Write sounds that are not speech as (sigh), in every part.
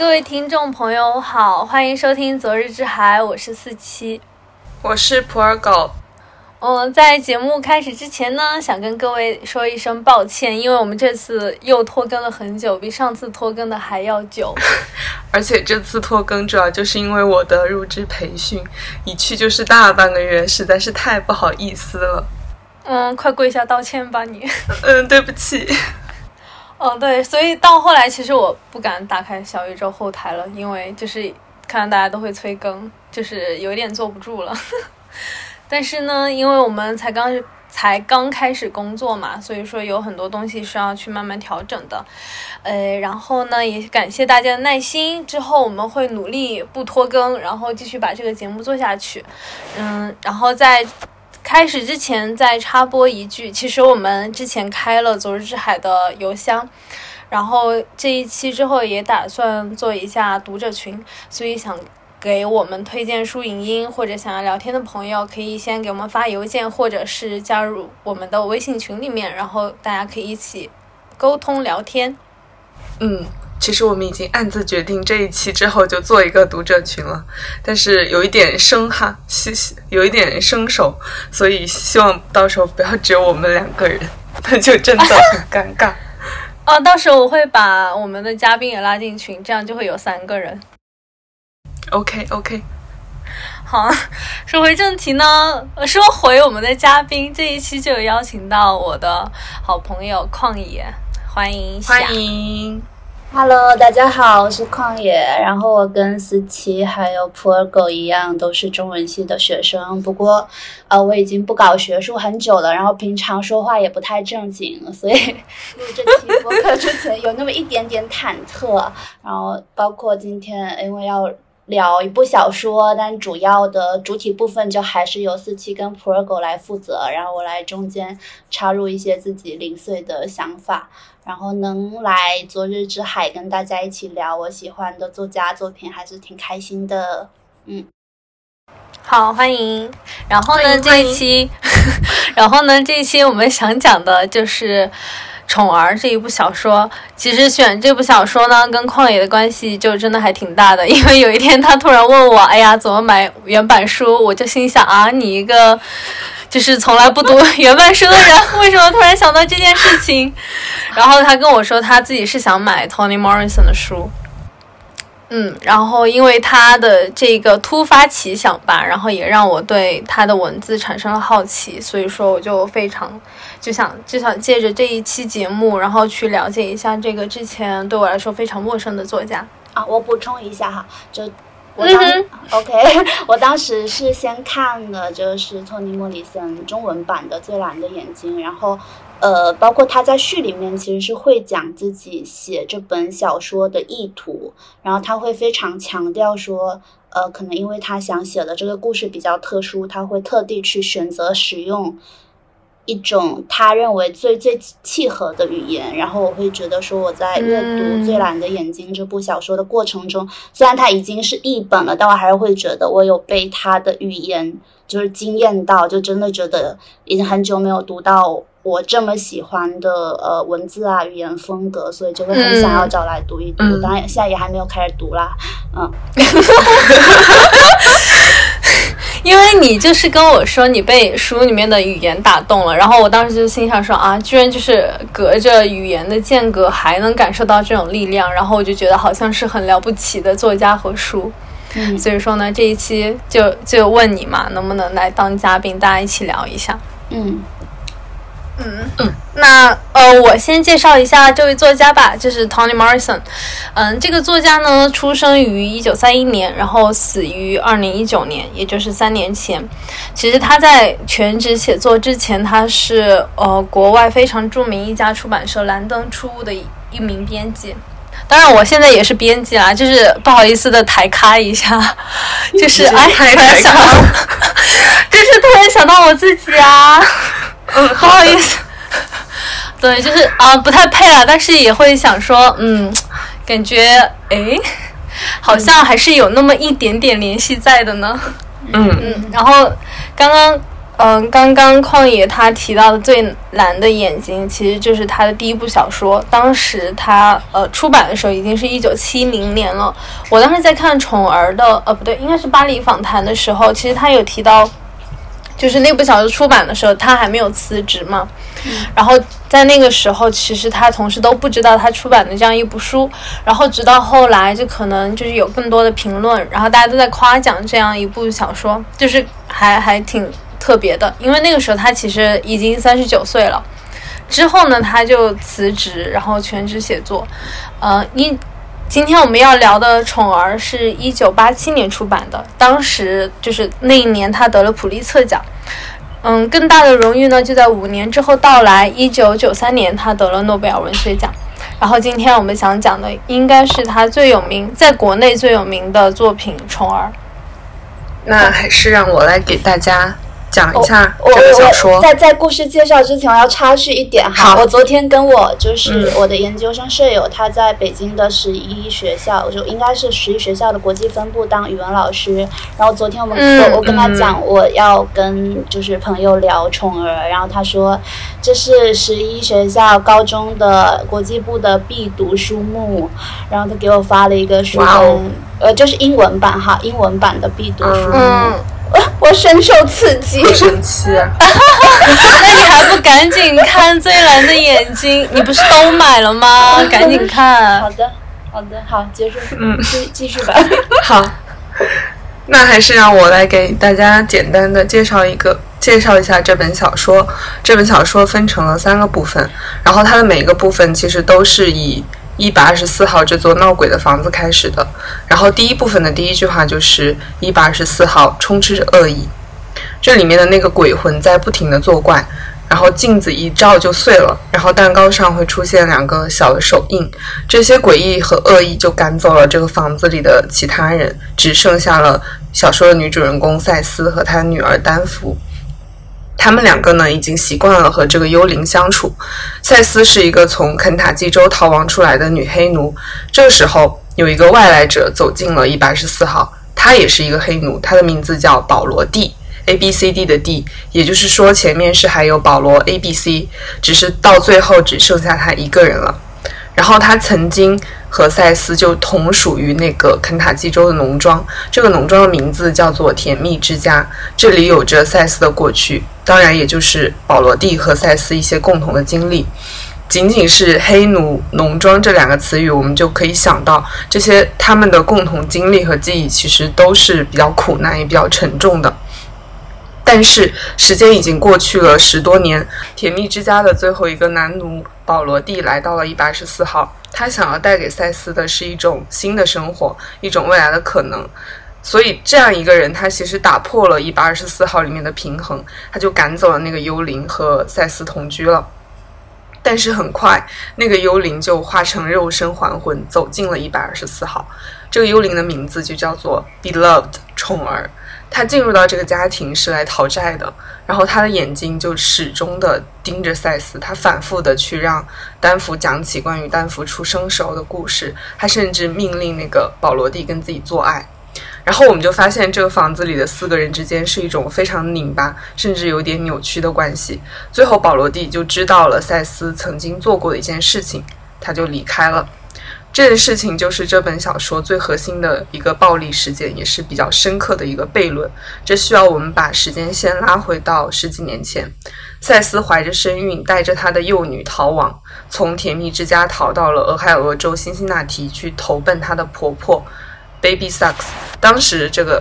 各位听众朋友好，欢迎收听《昨日之海》，我是四七，我是普洱狗。嗯，在节目开始之前呢，想跟各位说一声抱歉，因为我们这次又拖更了很久，比上次拖更的还要久。(laughs) 而且这次拖更主要就是因为我的入职培训一去就是大半个月，实在是太不好意思了。嗯，快跪下道歉吧你。嗯，对不起。哦，对，所以到后来其实我不敢打开小宇宙后台了，因为就是看到大家都会催更，就是有点坐不住了。(laughs) 但是呢，因为我们才刚才刚开始工作嘛，所以说有很多东西是要去慢慢调整的。呃，然后呢，也感谢大家的耐心。之后我们会努力不拖更，然后继续把这个节目做下去。嗯，然后在开始之前再插播一句，其实我们之前开了昨日之海的邮箱，然后这一期之后也打算做一下读者群，所以想。给我们推荐书影音或者想要聊天的朋友，可以先给我们发邮件，或者是加入我们的微信群里面，然后大家可以一起沟通聊天。嗯，其实我们已经暗自决定这一期之后就做一个读者群了，但是有一点生哈，希有一点生手，所以希望到时候不要只有我们两个人，(laughs) 那就真的很尴尬。(laughs) 哦，到时候我会把我们的嘉宾也拉进群，这样就会有三个人。OK OK，好，说回正题呢，说回我们的嘉宾，这一期就有邀请到我的好朋友旷野，欢迎欢迎，Hello，大家好，我是旷野，然后我跟思琪还有普洱狗一样，都是中文系的学生，不过呃我已经不搞学术很久了，然后平常说话也不太正经，所以录这期播客之前有那么一点点忐忑，(laughs) 然后包括今天因为要。聊一部小说，但主要的主体部分就还是由思琪跟普洱狗来负责，然后我来中间插入一些自己零碎的想法，然后能来昨日之海跟大家一起聊我喜欢的作家作品，还是挺开心的。嗯，好，欢迎。然后呢，这一期，(laughs) 然后呢，这一期我们想讲的就是。《宠儿》这一部小说，其实选这部小说呢，跟旷野的关系就真的还挺大的。(laughs) 因为有一天他突然问我：“哎呀，怎么买原版书？”我就心想：“啊，你一个就是从来不读 (laughs) 原版书的人，为什么突然想到这件事情？”然后他跟我说，他自己是想买 Tony Morrison 的书。嗯，然后因为他的这个突发奇想吧，然后也让我对他的文字产生了好奇，所以说我就非常就想就想借着这一期节目，然后去了解一下这个之前对我来说非常陌生的作家啊。我补充一下哈，就我当 OK，(laughs) 我当时是先看了就是托尼·莫里森中文版的《最蓝的眼睛》，然后。呃，包括他在序里面其实是会讲自己写这本小说的意图，然后他会非常强调说，呃，可能因为他想写的这个故事比较特殊，他会特地去选择使用一种他认为最最契合的语言。然后我会觉得说，我在阅读《最蓝的眼睛》这部小说的过程中，虽然它已经是译本了，但我还是会觉得我有被他的语言就是惊艳到，就真的觉得已经很久没有读到。我这么喜欢的呃文字啊语言风格，所以就会很想要找来读一读。当然现在也还没有开始读啦，嗯。(laughs) (laughs) 因为你就是跟我说你被书里面的语言打动了，然后我当时就心想说啊，居然就是隔着语言的间隔还能感受到这种力量，然后我就觉得好像是很了不起的作家和书。嗯，所以说呢，这一期就就问你嘛，能不能来当嘉宾，大家一起聊一下。嗯。嗯嗯，那呃，我先介绍一下这位作家吧，就是 Toni Morrison。嗯，这个作家呢，出生于一九三一年，然后死于二零一九年，也就是三年前。其实他在全职写作之前，他是呃国外非常著名一家出版社蓝灯出物的一一名编辑。当然，我现在也是编辑啦，就是不好意思的抬咖一下，(laughs) 就是哎，突然想到，(laughs) 就是突然想到我自己啊。嗯，(laughs) 不好意思，(laughs) 对，就是啊，不太配了，但是也会想说，嗯，感觉哎，好像还是有那么一点点联系在的呢。嗯嗯，然后刚刚嗯，刚刚旷野他提到的最蓝的眼睛，其实就是他的第一部小说。当时他呃出版的时候已经是一九七零年了。我当时在看宠儿的，呃不对，应该是巴黎访谈的时候，其实他有提到，就是那部小说出版的时候，他还没有辞职嘛。然后在那个时候，其实他同事都不知道他出版的这样一部书。然后直到后来，就可能就是有更多的评论，然后大家都在夸奖这样一部小说，就是还还挺。特别的，因为那个时候他其实已经三十九岁了。之后呢，他就辞职，然后全职写作。呃，一今天我们要聊的《宠儿》是一九八七年出版的，当时就是那一年他得了普利策奖。嗯，更大的荣誉呢就在五年之后到来，一九九三年他得了诺贝尔文学奖。然后今天我们想讲的应该是他最有名，在国内最有名的作品《宠儿》。那还是让我来给大家。讲一下这个小说。在在故事介绍之前，我要插叙一点哈。我昨天跟我就是我的研究生舍友，他在北京的十一学校，就应该是十一学校的国际分部当语文老师。然后昨天我们我我跟他讲，我要跟就是朋友聊宠儿，然后他说这是十一学校高中的国际部的必读书目，然后他给我发了一个书本，呃，就是英文版哈，英文版的必读书目。我深受刺激，生气。(laughs) 那你还不赶紧看《最蓝的眼睛》？你不是都买了吗？(laughs) 赶紧看。好的，好的，好，结束。嗯，继继续吧。(laughs) 好，那还是让我来给大家简单的介绍一个，介绍一下这本小说。这本小说分成了三个部分，然后它的每一个部分其实都是以。一百二十四号这座闹鬼的房子开始的，然后第一部分的第一句话就是一百二十四号充斥着恶意，这里面的那个鬼魂在不停的作怪，然后镜子一照就碎了，然后蛋糕上会出现两个小的手印，这些诡异和恶意就赶走了这个房子里的其他人，只剩下了小说的女主人公赛斯和她女儿丹芙。他们两个呢，已经习惯了和这个幽灵相处。赛斯是一个从肯塔基州逃亡出来的女黑奴。这时候，有一个外来者走进了一百二十四号，他也是一个黑奴，他的名字叫保罗 D，A B C D 的 D，也就是说前面是还有保罗 A B C，只是到最后只剩下他一个人了。然后他曾经。和赛斯就同属于那个肯塔基州的农庄，这个农庄的名字叫做甜蜜之家。这里有着赛斯的过去，当然也就是保罗蒂和赛斯一些共同的经历。仅仅是黑奴农庄这两个词语，我们就可以想到这些他们的共同经历和记忆，其实都是比较苦难也比较沉重的。但是时间已经过去了十多年，甜蜜之家的最后一个男奴保罗蒂来到了一百二十四号。他想要带给赛斯的是一种新的生活，一种未来的可能。所以，这样一个人，他其实打破了一百二十四号里面的平衡，他就赶走了那个幽灵，和赛斯同居了。但是很快，那个幽灵就化成肉身还魂，走进了一百二十四号。这个幽灵的名字就叫做 Beloved 宠儿。他进入到这个家庭是来讨债的，然后他的眼睛就始终的盯着赛斯，他反复的去让丹佛讲起关于丹佛出生时候的故事，他甚至命令那个保罗蒂跟自己做爱，然后我们就发现这个房子里的四个人之间是一种非常拧巴，甚至有点扭曲的关系。最后保罗蒂就知道了赛斯曾经做过的一件事情，他就离开了。这件事情就是这本小说最核心的一个暴力事件，也是比较深刻的一个悖论。这需要我们把时间线拉回到十几年前，赛斯怀着身孕，带着他的幼女逃亡，从甜蜜之家逃到了俄亥俄州辛辛那提，去投奔她的婆婆 Baby Sucks。当时这个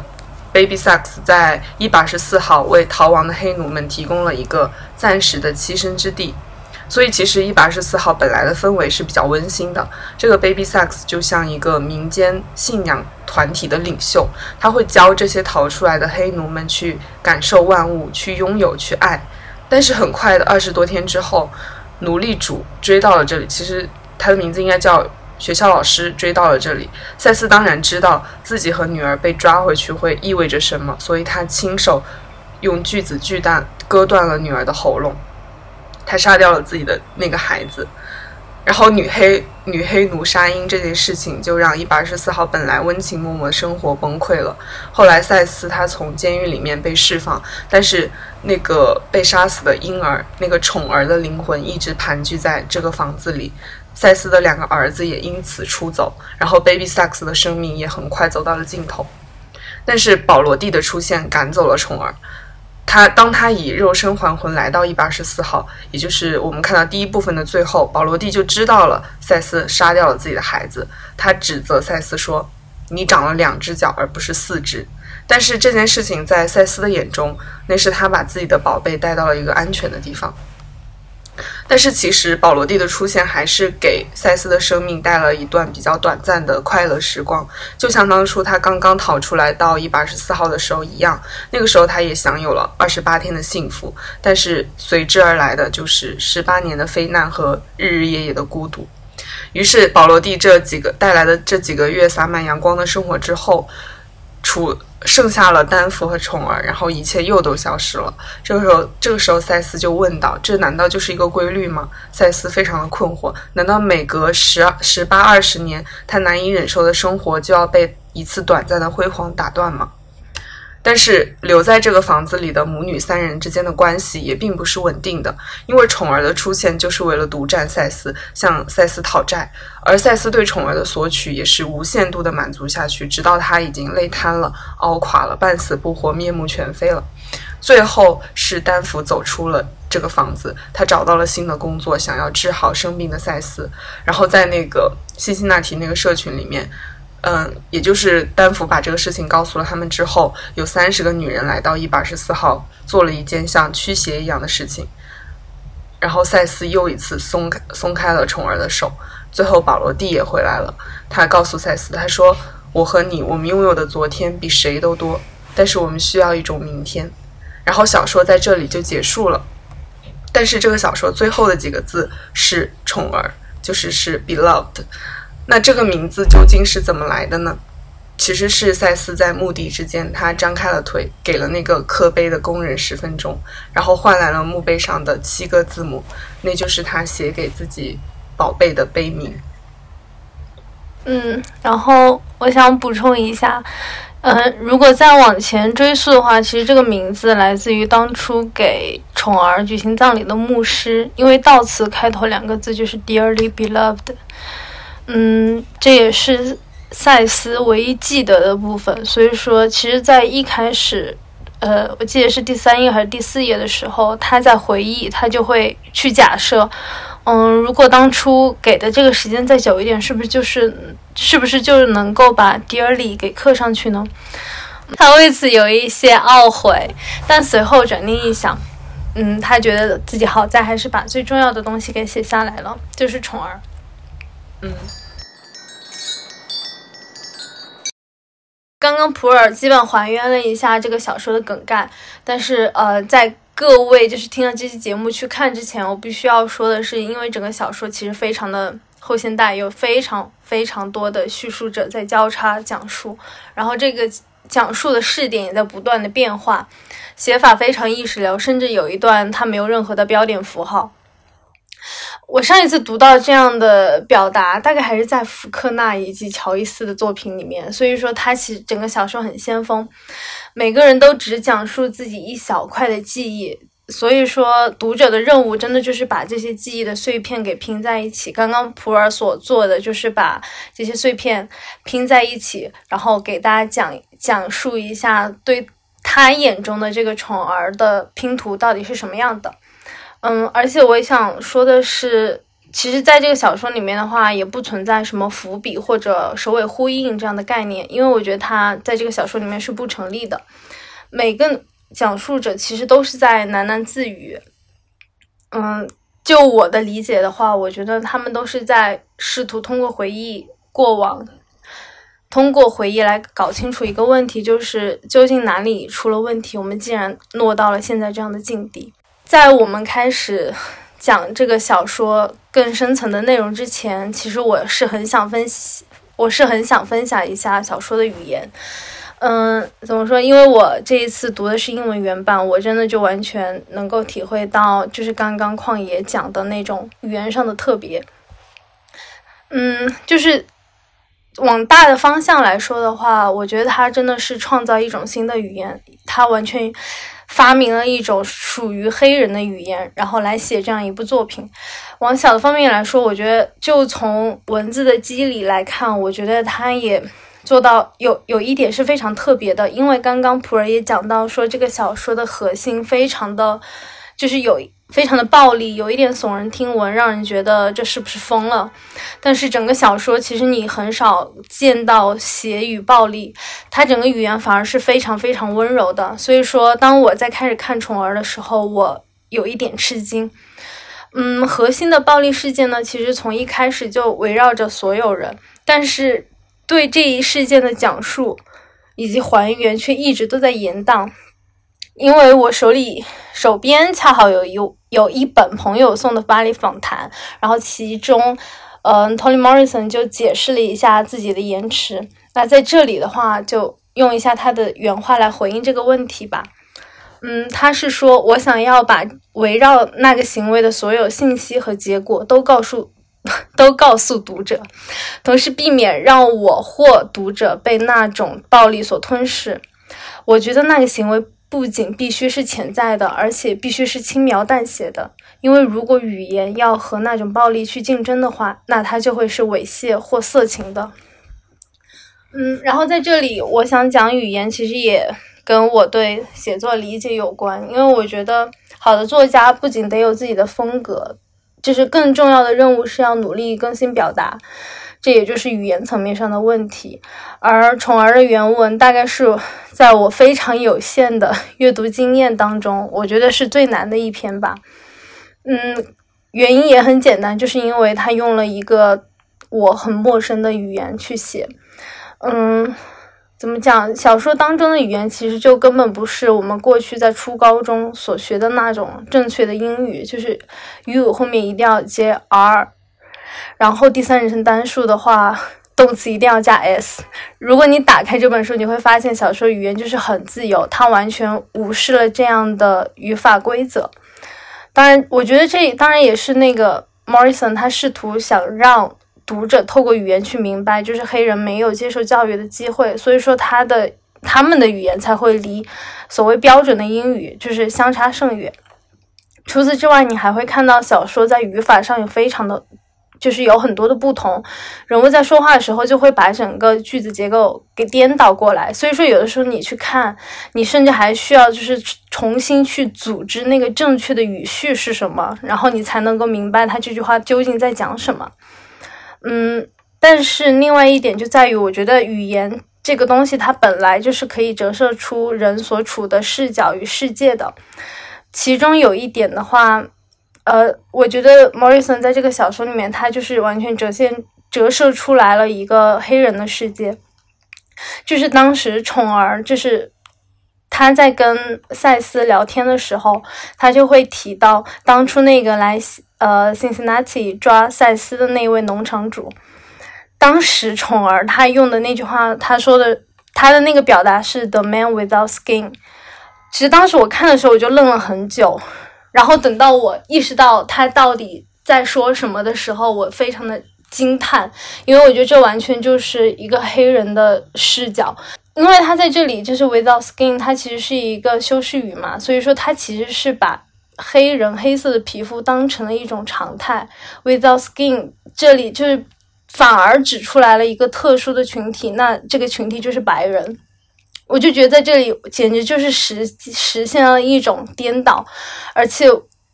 Baby Sucks 在一百十四号为逃亡的黑奴们提供了一个暂时的栖身之地。所以，其实一百二十四号本来的氛围是比较温馨的。这个 Baby Sex 就像一个民间信仰团体的领袖，他会教这些逃出来的黑奴们去感受万物，去拥有，去爱。但是很快的，二十多天之后，奴隶主追到了这里。其实他的名字应该叫学校老师追到了这里。赛斯当然知道自己和女儿被抓回去会意味着什么，所以他亲手用锯子锯断割断了女儿的喉咙。他杀掉了自己的那个孩子，然后女黑女黑奴杀婴这件事情，就让一百二十四号本来温情脉脉的生活崩溃了。后来赛斯他从监狱里面被释放，但是那个被杀死的婴儿，那个宠儿的灵魂一直盘踞在这个房子里。赛斯的两个儿子也因此出走，然后 Baby Sax 的生命也很快走到了尽头。但是保罗蒂的出现赶走了宠儿。他当他以肉身还魂来到一百二十四号，也就是我们看到第一部分的最后，保罗蒂就知道了赛斯杀掉了自己的孩子。他指责赛斯说：“你长了两只脚，而不是四只。”但是这件事情在赛斯的眼中，那是他把自己的宝贝带到了一个安全的地方。但是其实保罗蒂的出现还是给赛斯的生命带了一段比较短暂的快乐时光，就像当初他刚刚逃出来到一百二十四号的时候一样。那个时候他也享有了二十八天的幸福，但是随之而来的就是十八年的非难和日日夜夜的孤独。于是保罗蒂这几个带来的这几个月洒满阳光的生活之后，除。剩下了丹佛和宠儿，然后一切又都消失了。这个时候，这个时候，赛斯就问道：“这难道就是一个规律吗？”赛斯非常的困惑。难道每隔十十八二十年，他难以忍受的生活就要被一次短暂的辉煌打断吗？但是留在这个房子里的母女三人之间的关系也并不是稳定的，因为宠儿的出现就是为了独占赛斯，向赛斯讨债，而赛斯对宠儿的索取也是无限度的满足下去，直到他已经累瘫了、熬垮了、半死不活、面目全非了。最后是丹佛走出了这个房子，他找到了新的工作，想要治好生病的赛斯，然后在那个辛辛那提那个社群里面。嗯，也就是丹佛把这个事情告诉了他们之后，有三十个女人来到一百二十四号，做了一件像驱邪一样的事情。然后赛斯又一次松开松开了宠儿的手。最后保罗蒂也回来了，他告诉赛斯，他说：“我和你，我们拥有的昨天比谁都多，但是我们需要一种明天。”然后小说在这里就结束了。但是这个小说最后的几个字是宠儿，就是是 beloved。那这个名字究竟是怎么来的呢？其实是赛斯在墓地之间，他张开了腿，给了那个刻碑的工人十分钟，然后换来了墓碑上的七个字母，那就是他写给自己宝贝的碑名。嗯，然后我想补充一下，嗯，如果再往前追溯的话，其实这个名字来自于当初给宠儿举行葬礼的牧师，因为悼词开头两个字就是 “dearly beloved”。嗯，这也是赛斯唯一记得的部分。所以说，其实，在一开始，呃，我记得是第三页还是第四页的时候，他在回忆，他就会去假设，嗯，如果当初给的这个时间再久一点，是不是就是，是不是就能够把 dearly 给刻上去呢？他为此有一些懊悔，但随后转念一想，嗯，他觉得自己好在还是把最重要的东西给写下来了，就是宠儿。嗯。刚刚普洱基本还原了一下这个小说的梗概，但是呃，在各位就是听了这期节目去看之前，我必须要说的是，因为整个小说其实非常的后现代，有非常非常多的叙述者在交叉讲述，然后这个讲述的视点也在不断的变化，写法非常意识流，甚至有一段它没有任何的标点符号。我上一次读到这样的表达，大概还是在福克纳以及乔伊斯的作品里面。所以说，他其实整个小说很先锋，每个人都只讲述自己一小块的记忆。所以说，读者的任务真的就是把这些记忆的碎片给拼在一起。刚刚普洱所做的就是把这些碎片拼在一起，然后给大家讲讲述一下对他眼中的这个宠儿的拼图到底是什么样的。嗯，而且我也想说的是，其实，在这个小说里面的话，也不存在什么伏笔或者首尾呼应这样的概念，因为我觉得它在这个小说里面是不成立的。每个讲述者其实都是在喃喃自语。嗯，就我的理解的话，我觉得他们都是在试图通过回忆过往，通过回忆来搞清楚一个问题，就是究竟哪里出了问题，我们竟然落到了现在这样的境地。在我们开始讲这个小说更深层的内容之前，其实我是很想分析，我是很想分享一下小说的语言。嗯，怎么说？因为我这一次读的是英文原版，我真的就完全能够体会到，就是刚刚旷野讲的那种语言上的特别。嗯，就是往大的方向来说的话，我觉得他真的是创造一种新的语言，他完全发明了一种属于黑人的语言，然后来写这样一部作品。往小的方面来说，我觉得就从文字的机理来看，我觉得他也。做到有有一点是非常特别的，因为刚刚普洱也讲到说，这个小说的核心非常的，就是有非常的暴力，有一点耸人听闻，让人觉得这是不是疯了？但是整个小说其实你很少见到血与暴力，它整个语言反而是非常非常温柔的。所以说，当我在开始看宠儿的时候，我有一点吃惊。嗯，核心的暴力事件呢，其实从一开始就围绕着所有人，但是。对这一事件的讲述以及还原，却一直都在延宕。因为我手里手边恰好有有有一本朋友送的巴黎访谈，然后其中，嗯，Tony Morrison 就解释了一下自己的延迟。那在这里的话，就用一下他的原话来回应这个问题吧。嗯，他是说我想要把围绕那个行为的所有信息和结果都告诉。(laughs) 都告诉读者，同时避免让我或读者被那种暴力所吞噬。我觉得那个行为不仅必须是潜在的，而且必须是轻描淡写的。因为如果语言要和那种暴力去竞争的话，那它就会是猥亵或色情的。嗯，然后在这里，我想讲语言，其实也跟我对写作理解有关。因为我觉得，好的作家不仅得有自己的风格。就是更重要的任务是要努力更新表达，这也就是语言层面上的问题。而《宠儿》的原文大概是在我非常有限的阅读经验当中，我觉得是最难的一篇吧。嗯，原因也很简单，就是因为他用了一个我很陌生的语言去写。嗯。怎么讲？小说当中的语言其实就根本不是我们过去在初高中所学的那种正确的英语，就是 “you” 后面一定要接 r，然后第三人称单数的话，动词一定要加 s。如果你打开这本书，你会发现小说语言就是很自由，它完全无视了这样的语法规则。当然，我觉得这当然也是那个 Morrison 他试图想让。读者透过语言去明白，就是黑人没有接受教育的机会，所以说他的他们的语言才会离所谓标准的英语就是相差甚远。除此之外，你还会看到小说在语法上有非常的，就是有很多的不同。人物在说话的时候就会把整个句子结构给颠倒过来，所以说有的时候你去看，你甚至还需要就是重新去组织那个正确的语序是什么，然后你才能够明白他这句话究竟在讲什么。嗯，但是另外一点就在于，我觉得语言这个东西，它本来就是可以折射出人所处的视角与世界的。其中有一点的话，呃，我觉得 Morrison 在这个小说里面，他就是完全折现折射出来了一个黑人的世界。就是当时宠儿，就是他在跟赛斯聊天的时候，他就会提到当初那个来。呃，Cincinnati 抓赛斯的那位农场主，当时宠儿他用的那句话，他说的他的那个表达是 “the man without skin”。其实当时我看的时候，我就愣了很久，然后等到我意识到他到底在说什么的时候，我非常的惊叹，因为我觉得这完全就是一个黑人的视角，因为他在这里就是 “without skin”，它其实是一个修饰语嘛，所以说他其实是把。黑人黑色的皮肤当成了一种常态，without skin，这里就是反而指出来了一个特殊的群体，那这个群体就是白人。我就觉得在这里简直就是实实现了一种颠倒，而且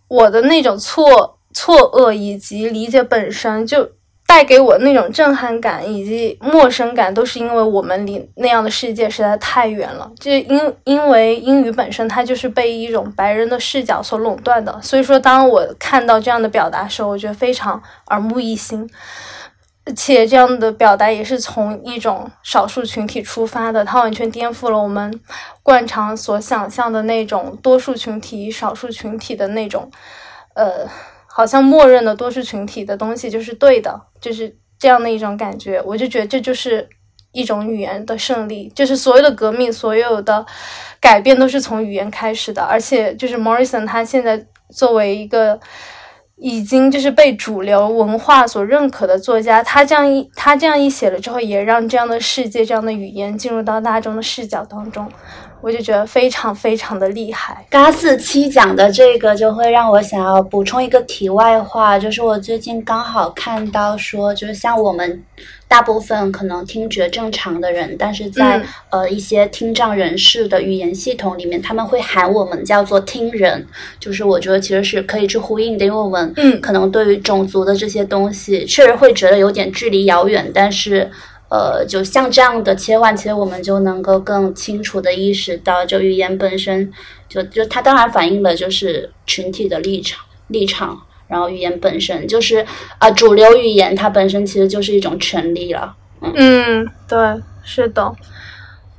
我的那种错错愕以及理解本身就。带给我那种震撼感以及陌生感，都是因为我们离那样的世界实在太远了。就因因为英语本身它就是被一种白人的视角所垄断的，所以说当我看到这样的表达时候，我觉得非常耳目一新。而且这样的表达也是从一种少数群体出发的，它完全颠覆了我们惯常所想象的那种多数群体、少数群体的那种，呃。好像默认的多数群体的东西就是对的，就是这样的一种感觉。我就觉得这就是一种语言的胜利，就是所有的革命、所有的改变都是从语言开始的。而且，就是 Morrison 他现在作为一个已经就是被主流文化所认可的作家，他这样一他这样一写了之后，也让这样的世界、这样的语言进入到大众的视角当中，我就觉得非常非常的厉害。嘎四七讲的这个，就会让我想要补充一个题外话，就是我最近刚好看到说，就是像我们。大部分可能听觉正常的人，但是在呃一些听障人士的语言系统里面，他们会喊我们叫做听人，就是我觉得其实是可以去呼应的，因为我们可能对于种族的这些东西确实会觉得有点距离遥远，但是呃就像这样的切换，其实我们就能够更清楚的意识到，就语言本身就就它当然反映了就是群体的立场立场。然后语言本身就是啊，主流语言它本身其实就是一种权利了。嗯，对，是的。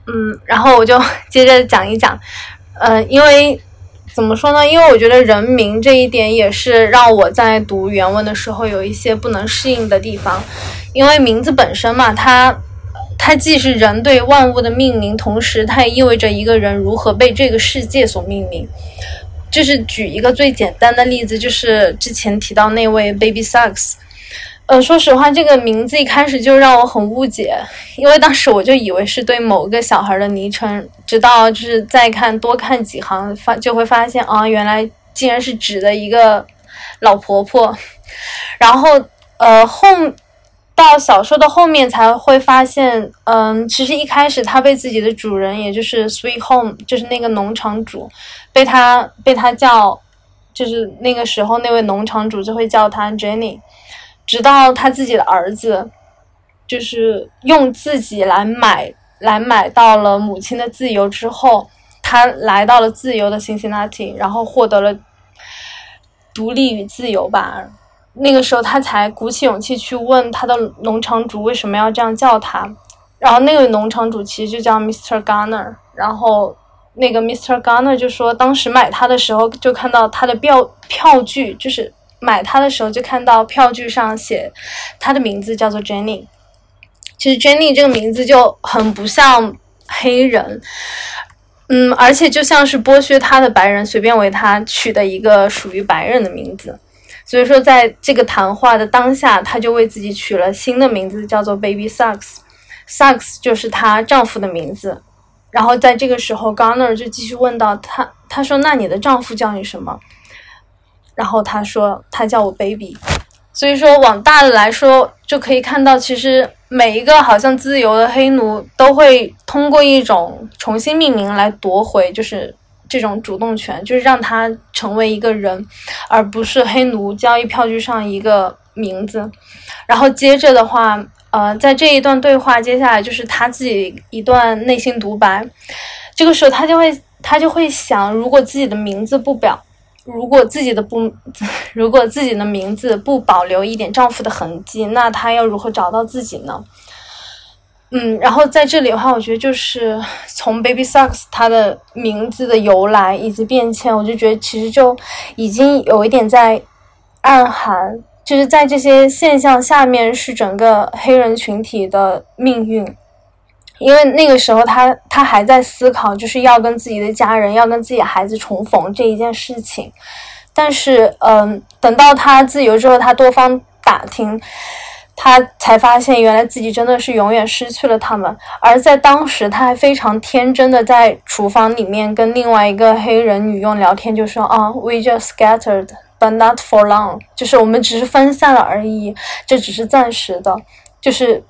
嗯，然后我就接着讲一讲，呃，因为怎么说呢？因为我觉得人名这一点也是让我在读原文的时候有一些不能适应的地方，因为名字本身嘛，它它既是人对万物的命名，同时它也意味着一个人如何被这个世界所命名。就是举一个最简单的例子，就是之前提到那位 Baby Sucks，呃，说实话，这个名字一开始就让我很误解，因为当时我就以为是对某个小孩的昵称，直到就是再看多看几行，发就会发现啊，原来竟然是指的一个老婆婆，然后呃后。到小说的后面才会发现，嗯，其实一开始他被自己的主人，也就是 Sweet Home，就是那个农场主，被他被他叫，就是那个时候那位农场主就会叫他 Jenny，直到他自己的儿子，就是用自己来买来买到了母亲的自由之后，他来到了自由的辛辛那提然后获得了独立与自由吧。那个时候，他才鼓起勇气去问他的农场主为什么要这样叫他。然后那个农场主其实就叫 Mr. Garner。然后那个 Mr. Garner 就说，当时买他的时候就看到他的票票据，就是买他的时候就看到票据上写他的名字叫做 Jenny。其实 Jenny 这个名字就很不像黑人，嗯，而且就像是剥削他的白人随便为他取的一个属于白人的名字。所以说，在这个谈话的当下，她就为自己取了新的名字，叫做 Baby Sucks，Sucks 就是她丈夫的名字。然后在这个时候，Garner 就继续问到她，她说：“那你的丈夫叫你什么？”然后他说：“他叫我 Baby。”所以说，往大的来说，就可以看到，其实每一个好像自由的黑奴都会通过一种重新命名来夺回，就是。这种主动权就是让他成为一个人，而不是黑奴交易票据上一个名字。然后接着的话，呃，在这一段对话，接下来就是他自己一段内心独白。这个时候，他就会他就会想，如果自己的名字不表，如果自己的不，(laughs) 如果自己的名字不保留一点丈夫的痕迹，那她要如何找到自己呢？嗯，然后在这里的话，我觉得就是从 Baby Sucks 它的名字的由来以及变迁，我就觉得其实就已经有一点在暗含，就是在这些现象下面是整个黑人群体的命运，因为那个时候他他还在思考，就是要跟自己的家人，要跟自己孩子重逢这一件事情，但是嗯，等到他自由之后，他多方打听。他才发现，原来自己真的是永远失去了他们。而在当时，他还非常天真的在厨房里面跟另外一个黑人女佣聊天，就说：“啊，we just scattered, but not for long。”就是我们只是分散了而已，这只是暂时的。就是，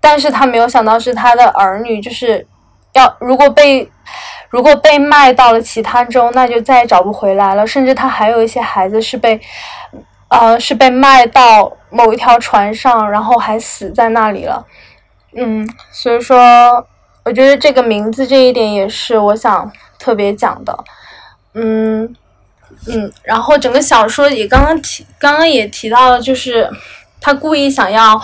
但是他没有想到是他的儿女，就是要如果被如果被卖到了其他州，那就再也找不回来了。甚至他还有一些孩子是被。呃，是被卖到某一条船上，然后还死在那里了。嗯，所以说，我觉得这个名字这一点也是我想特别讲的。嗯嗯，然后整个小说也刚刚提，刚刚也提到了，就是他故意想要，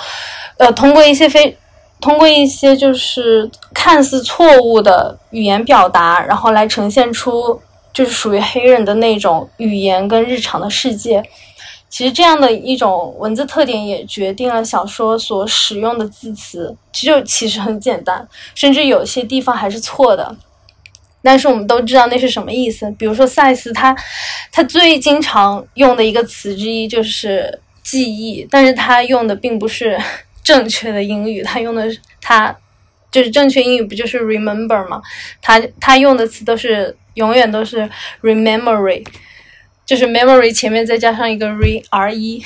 呃，通过一些非，通过一些就是看似错误的语言表达，然后来呈现出就是属于黑人的那种语言跟日常的世界。其实这样的一种文字特点也决定了小说所使用的字词，其实其实很简单，甚至有些地方还是错的。但是我们都知道那是什么意思。比如说赛斯他他最经常用的一个词之一就是记忆，但是他用的并不是正确的英语，他用的是他就是正确英语不就是 remember 吗？他他用的词都是永远都是 remember，就是 memory 前面再加上一个 re r e。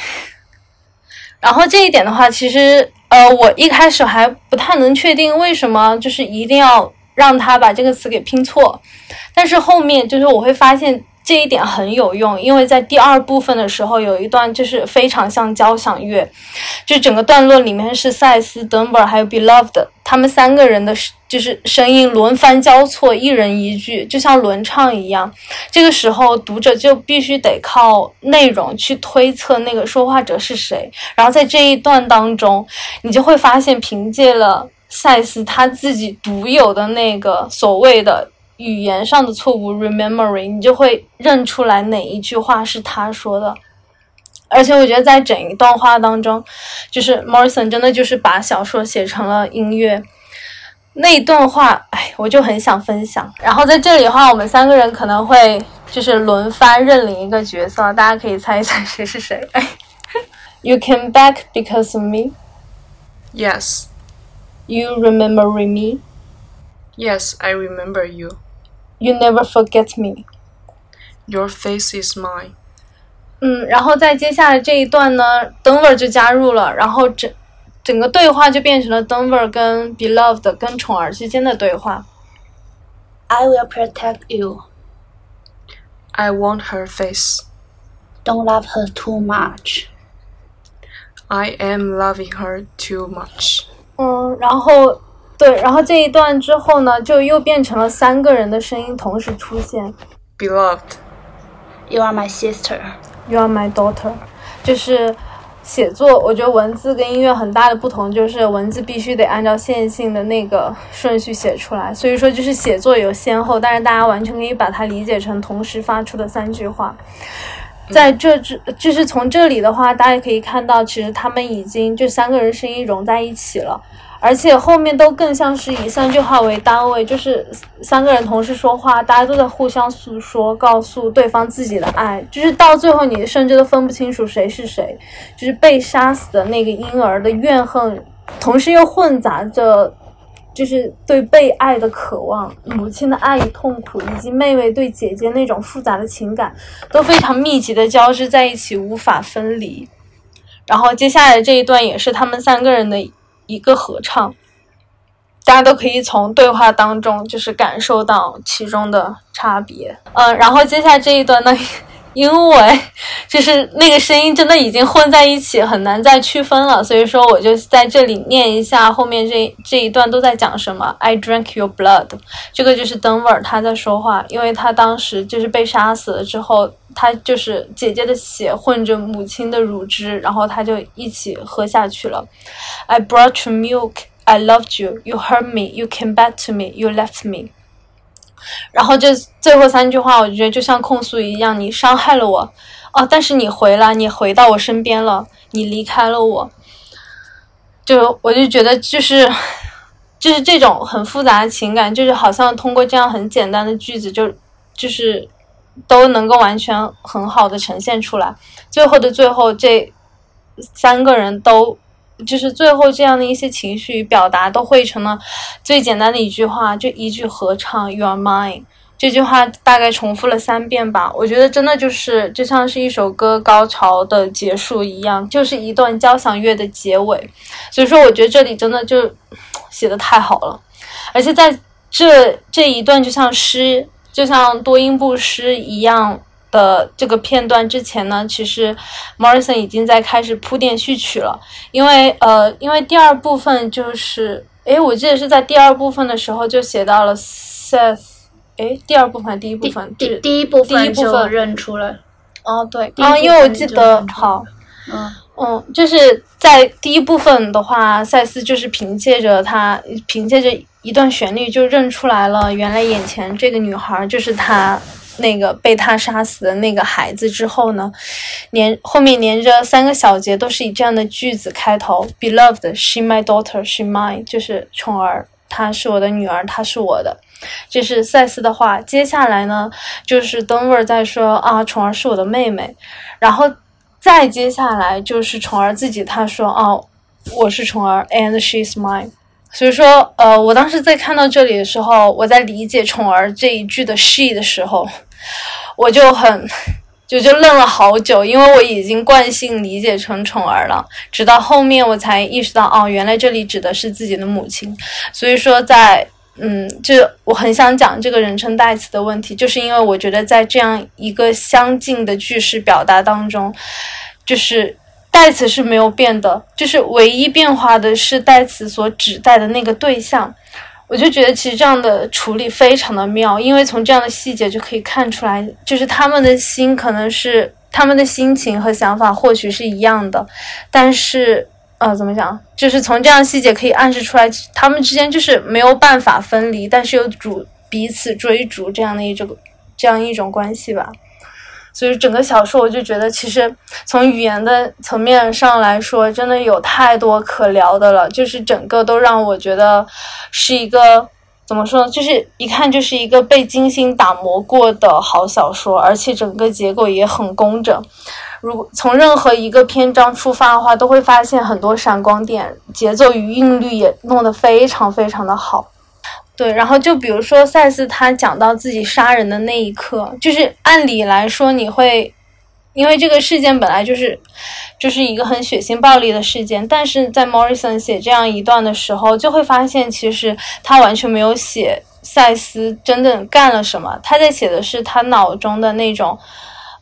(laughs) 然后这一点的话，其实呃，我一开始还不太能确定为什么就是一定要让他把这个词给拼错，但是后面就是我会发现这一点很有用，因为在第二部分的时候有一段就是非常像交响乐，就整个段落里面是赛斯、Dunbar 还有 Beloved 他们三个人的。就是声音轮番交错，一人一句，就像轮唱一样。这个时候，读者就必须得靠内容去推测那个说话者是谁。然后在这一段当中，你就会发现，凭借了赛斯他自己独有的那个所谓的语言上的错误 remembering，你就会认出来哪一句话是他说的。而且我觉得，在整一段话当中，就是 Morrison 真的就是把小说写成了音乐。那一段话，哎，我就很想分享。然后在这里的话，我们三个人可能会就是轮番认领一个角色，大家可以猜一猜谁是谁。(laughs) You came back because of me. Yes. You remember me. Yes, I remember you. You never forget me. Your face is mine. 嗯，然后在接下来这一段呢，Denver 就加入了，然后整。整个对话就变成了 Denver 跟 Beloved 跟宠儿之间的对话。I will protect you. I want her face. Don't love her too much. I am loving her too much. 嗯，然后 对，然后这一段之后呢，就又变成了三个人的声音同时出现。Beloved. You are my sister. You are my daughter. 就是。写作，我觉得文字跟音乐很大的不同就是文字必须得按照线性的那个顺序写出来，所以说就是写作有先后，但是大家完全可以把它理解成同时发出的三句话。在这之，就是从这里的话，大家可以看到，其实他们已经就三个人声音融在一起了。而且后面都更像是以三句话为单位，就是三个人同时说话，大家都在互相诉说，告诉对方自己的爱，就是到最后你甚至都分不清楚谁是谁，就是被杀死的那个婴儿的怨恨，同时又混杂着，就是对被爱的渴望，母亲的爱与痛苦，以及妹妹对姐姐那种复杂的情感，都非常密集的交织在一起，无法分离。然后接下来这一段也是他们三个人的。一个合唱，大家都可以从对话当中就是感受到其中的差别。嗯，然后接下来这一段呢，(laughs) 因为就是那个声音真的已经混在一起，很难再区分了，所以说我就在这里念一下后面这这一段都在讲什么。I drank your blood，这个就是 Denver 他在说话，因为他当时就是被杀死了之后。他就是姐姐的血混着母亲的乳汁，然后他就一起喝下去了。I brought you milk, I loved you, you hurt me, you came back to me, you left me。然后这最后三句话，我觉得就像控诉一样，你伤害了我，哦，但是你回来，你回到我身边了，你离开了我。就我就觉得就是就是这种很复杂的情感，就是好像通过这样很简单的句子，就就是。都能够完全很好的呈现出来。最后的最后，这三个人都就是最后这样的一些情绪表达，都汇成了最简单的一句话，就一句合唱 “You are mine”。这句话大概重复了三遍吧。我觉得真的就是就像是一首歌高潮的结束一样，就是一段交响乐的结尾。所以说，我觉得这里真的就写的太好了，而且在这这一段就像诗。就像多音部诗一样的这个片段之前呢，其实 Morrison 已经在开始铺垫序曲了。因为呃，因为第二部分就是，诶，我记得是在第二部分的时候就写到了 Seth，诶，第二部分第一部分第第一部分第一部分认出来。哦，对，啊，因为我记得好，嗯嗯，就是在第一部分的话，赛斯就是凭借着他凭借着。一段旋律就认出来了，原来眼前这个女孩就是他那个被他杀死的那个孩子。之后呢，连后面连着三个小节都是以这样的句子开头：Beloved, she my daughter, she mine，就是宠儿她是我的女儿，她是我的。这是赛斯的话。接下来呢，就是登威尔在说啊，宠儿是我的妹妹。然后再接下来就是宠儿自己，他说哦，我是宠儿，and she's mine。所以说，呃，我当时在看到这里的时候，我在理解宠儿这一句的 she 的时候，(laughs) 我就很。就就愣了好久，因为我已经惯性理解成宠儿了，直到后面我才意识到，哦，原来这里指的是自己的母亲。所以说，在嗯，就我很想讲这个人称代词的问题，就是因为我觉得在这样一个相近的句式表达当中，就是代词是没有变的，就是唯一变化的是代词所指代的那个对象。我就觉得其实这样的处理非常的妙，因为从这样的细节就可以看出来，就是他们的心可能是他们的心情和想法或许是一样的，但是呃怎么讲，就是从这样细节可以暗示出来，他们之间就是没有办法分离，但是又主彼此追逐这样的一种这样一种关系吧。所以整个小说，我就觉得其实从语言的层面上来说，真的有太多可聊的了。就是整个都让我觉得是一个怎么说呢？就是一看就是一个被精心打磨过的好小说，而且整个结构也很工整。如果从任何一个篇章出发的话，都会发现很多闪光点，节奏与韵律也弄得非常非常的好。对，然后就比如说赛斯他讲到自己杀人的那一刻，就是按理来说你会，因为这个事件本来就是，就是一个很血腥暴力的事件，但是在 Morrison 写这样一段的时候，就会发现其实他完全没有写赛斯真正干了什么，他在写的是他脑中的那种，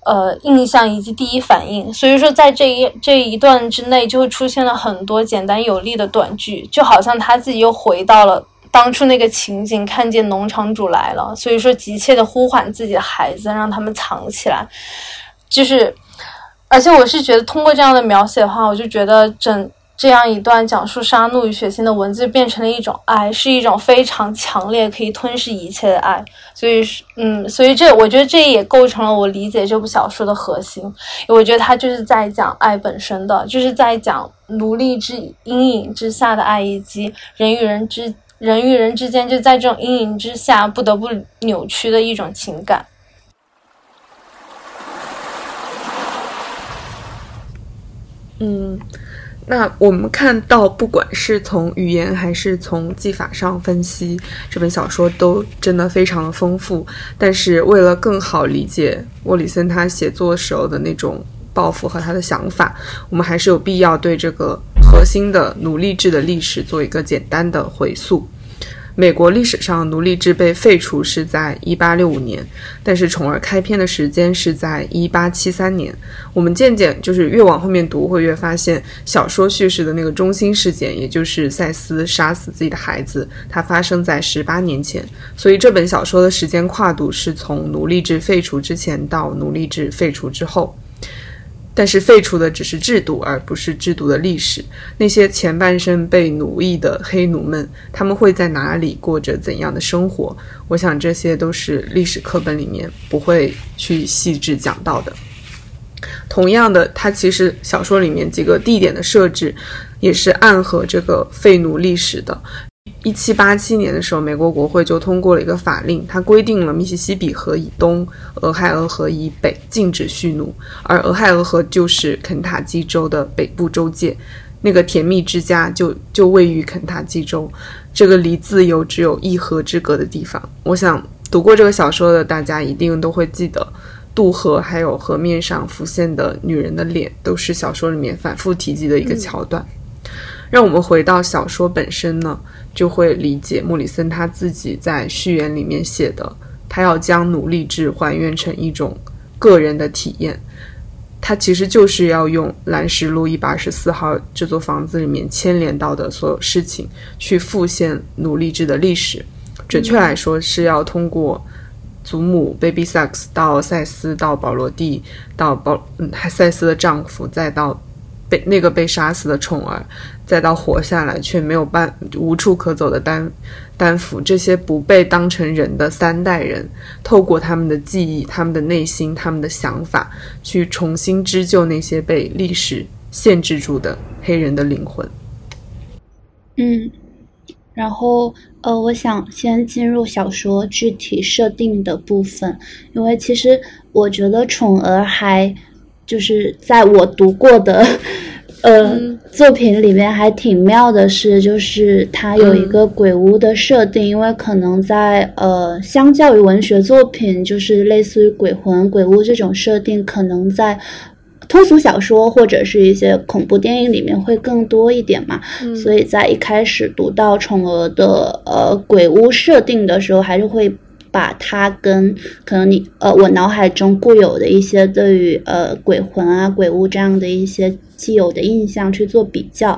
呃，印象以及第一反应，所以说在这一这一段之内就会出现了很多简单有力的短句，就好像他自己又回到了。当初那个情景，看见农场主来了，所以说急切的呼唤自己的孩子，让他们藏起来。就是，而且我是觉得，通过这样的描写的话，我就觉得整这样一段讲述杀戮与血腥的文字，变成了一种爱，是一种非常强烈可以吞噬一切的爱。所以，嗯，所以这我觉得这也构成了我理解这部小说的核心。我觉得它就是在讲爱本身的，就是在讲奴隶之阴影之下的爱，以及人与人之。人与人之间就在这种阴影之下不得不扭曲的一种情感。嗯，那我们看到，不管是从语言还是从技法上分析，这本小说都真的非常的丰富。但是为了更好理解沃里森他写作时候的那种抱负和他的想法，我们还是有必要对这个。核心的奴隶制的历史做一个简单的回溯。美国历史上奴隶制被废除是在一八六五年，但是宠儿开篇的时间是在一八七三年。我们渐渐就是越往后面读，会越发现小说叙事的那个中心事件，也就是赛斯杀死自己的孩子，它发生在十八年前。所以这本小说的时间跨度是从奴隶制废除之前到奴隶制废除之后。但是废除的只是制度，而不是制度的历史。那些前半生被奴役的黑奴们，他们会在哪里过着怎样的生活？我想这些都是历史课本里面不会去细致讲到的。同样的，它其实小说里面几个地点的设置，也是暗合这个废奴历史的。一七八七年的时候，美国国会就通过了一个法令，它规定了密西西比河以东、俄亥俄河以北禁止蓄奴，而俄亥俄河就是肯塔基州的北部州界，那个甜蜜之家就就位于肯塔基州，这个离自由只有一河之隔的地方。我想读过这个小说的大家一定都会记得，渡河还有河面上浮现的女人的脸，都是小说里面反复提及的一个桥段。让我们回到小说本身呢，就会理解莫里森他自己在序言里面写的，他要将奴隶制还原成一种个人的体验。他其实就是要用蓝石路一百二十四号这座房子里面牵连到的所有事情，去复现奴隶制的历史。准确来说，是要通过祖母 Baby Sax 到赛斯，到保罗蒂，到保嗯赛斯的丈夫，再到。被那个被杀死的宠儿，再到活下来却没有办无处可走的丹丹福，这些不被当成人的三代人，透过他们的记忆、他们的内心、他们的想法，去重新织就那些被历史限制住的黑人的灵魂。嗯，然后呃，我想先进入小说具体设定的部分，因为其实我觉得宠儿还就是在我读过的。(laughs) 呃，作品里面还挺妙的是，就是它有一个鬼屋的设定，因为可能在呃，相较于文学作品，就是类似于鬼魂、鬼屋这种设定，可能在通俗小说或者是一些恐怖电影里面会更多一点嘛。所以在一开始读到宠儿的呃鬼屋设定的时候，还是会把它跟可能你呃我脑海中固有的一些对于呃鬼魂啊、鬼屋这样的一些。既有的印象去做比较，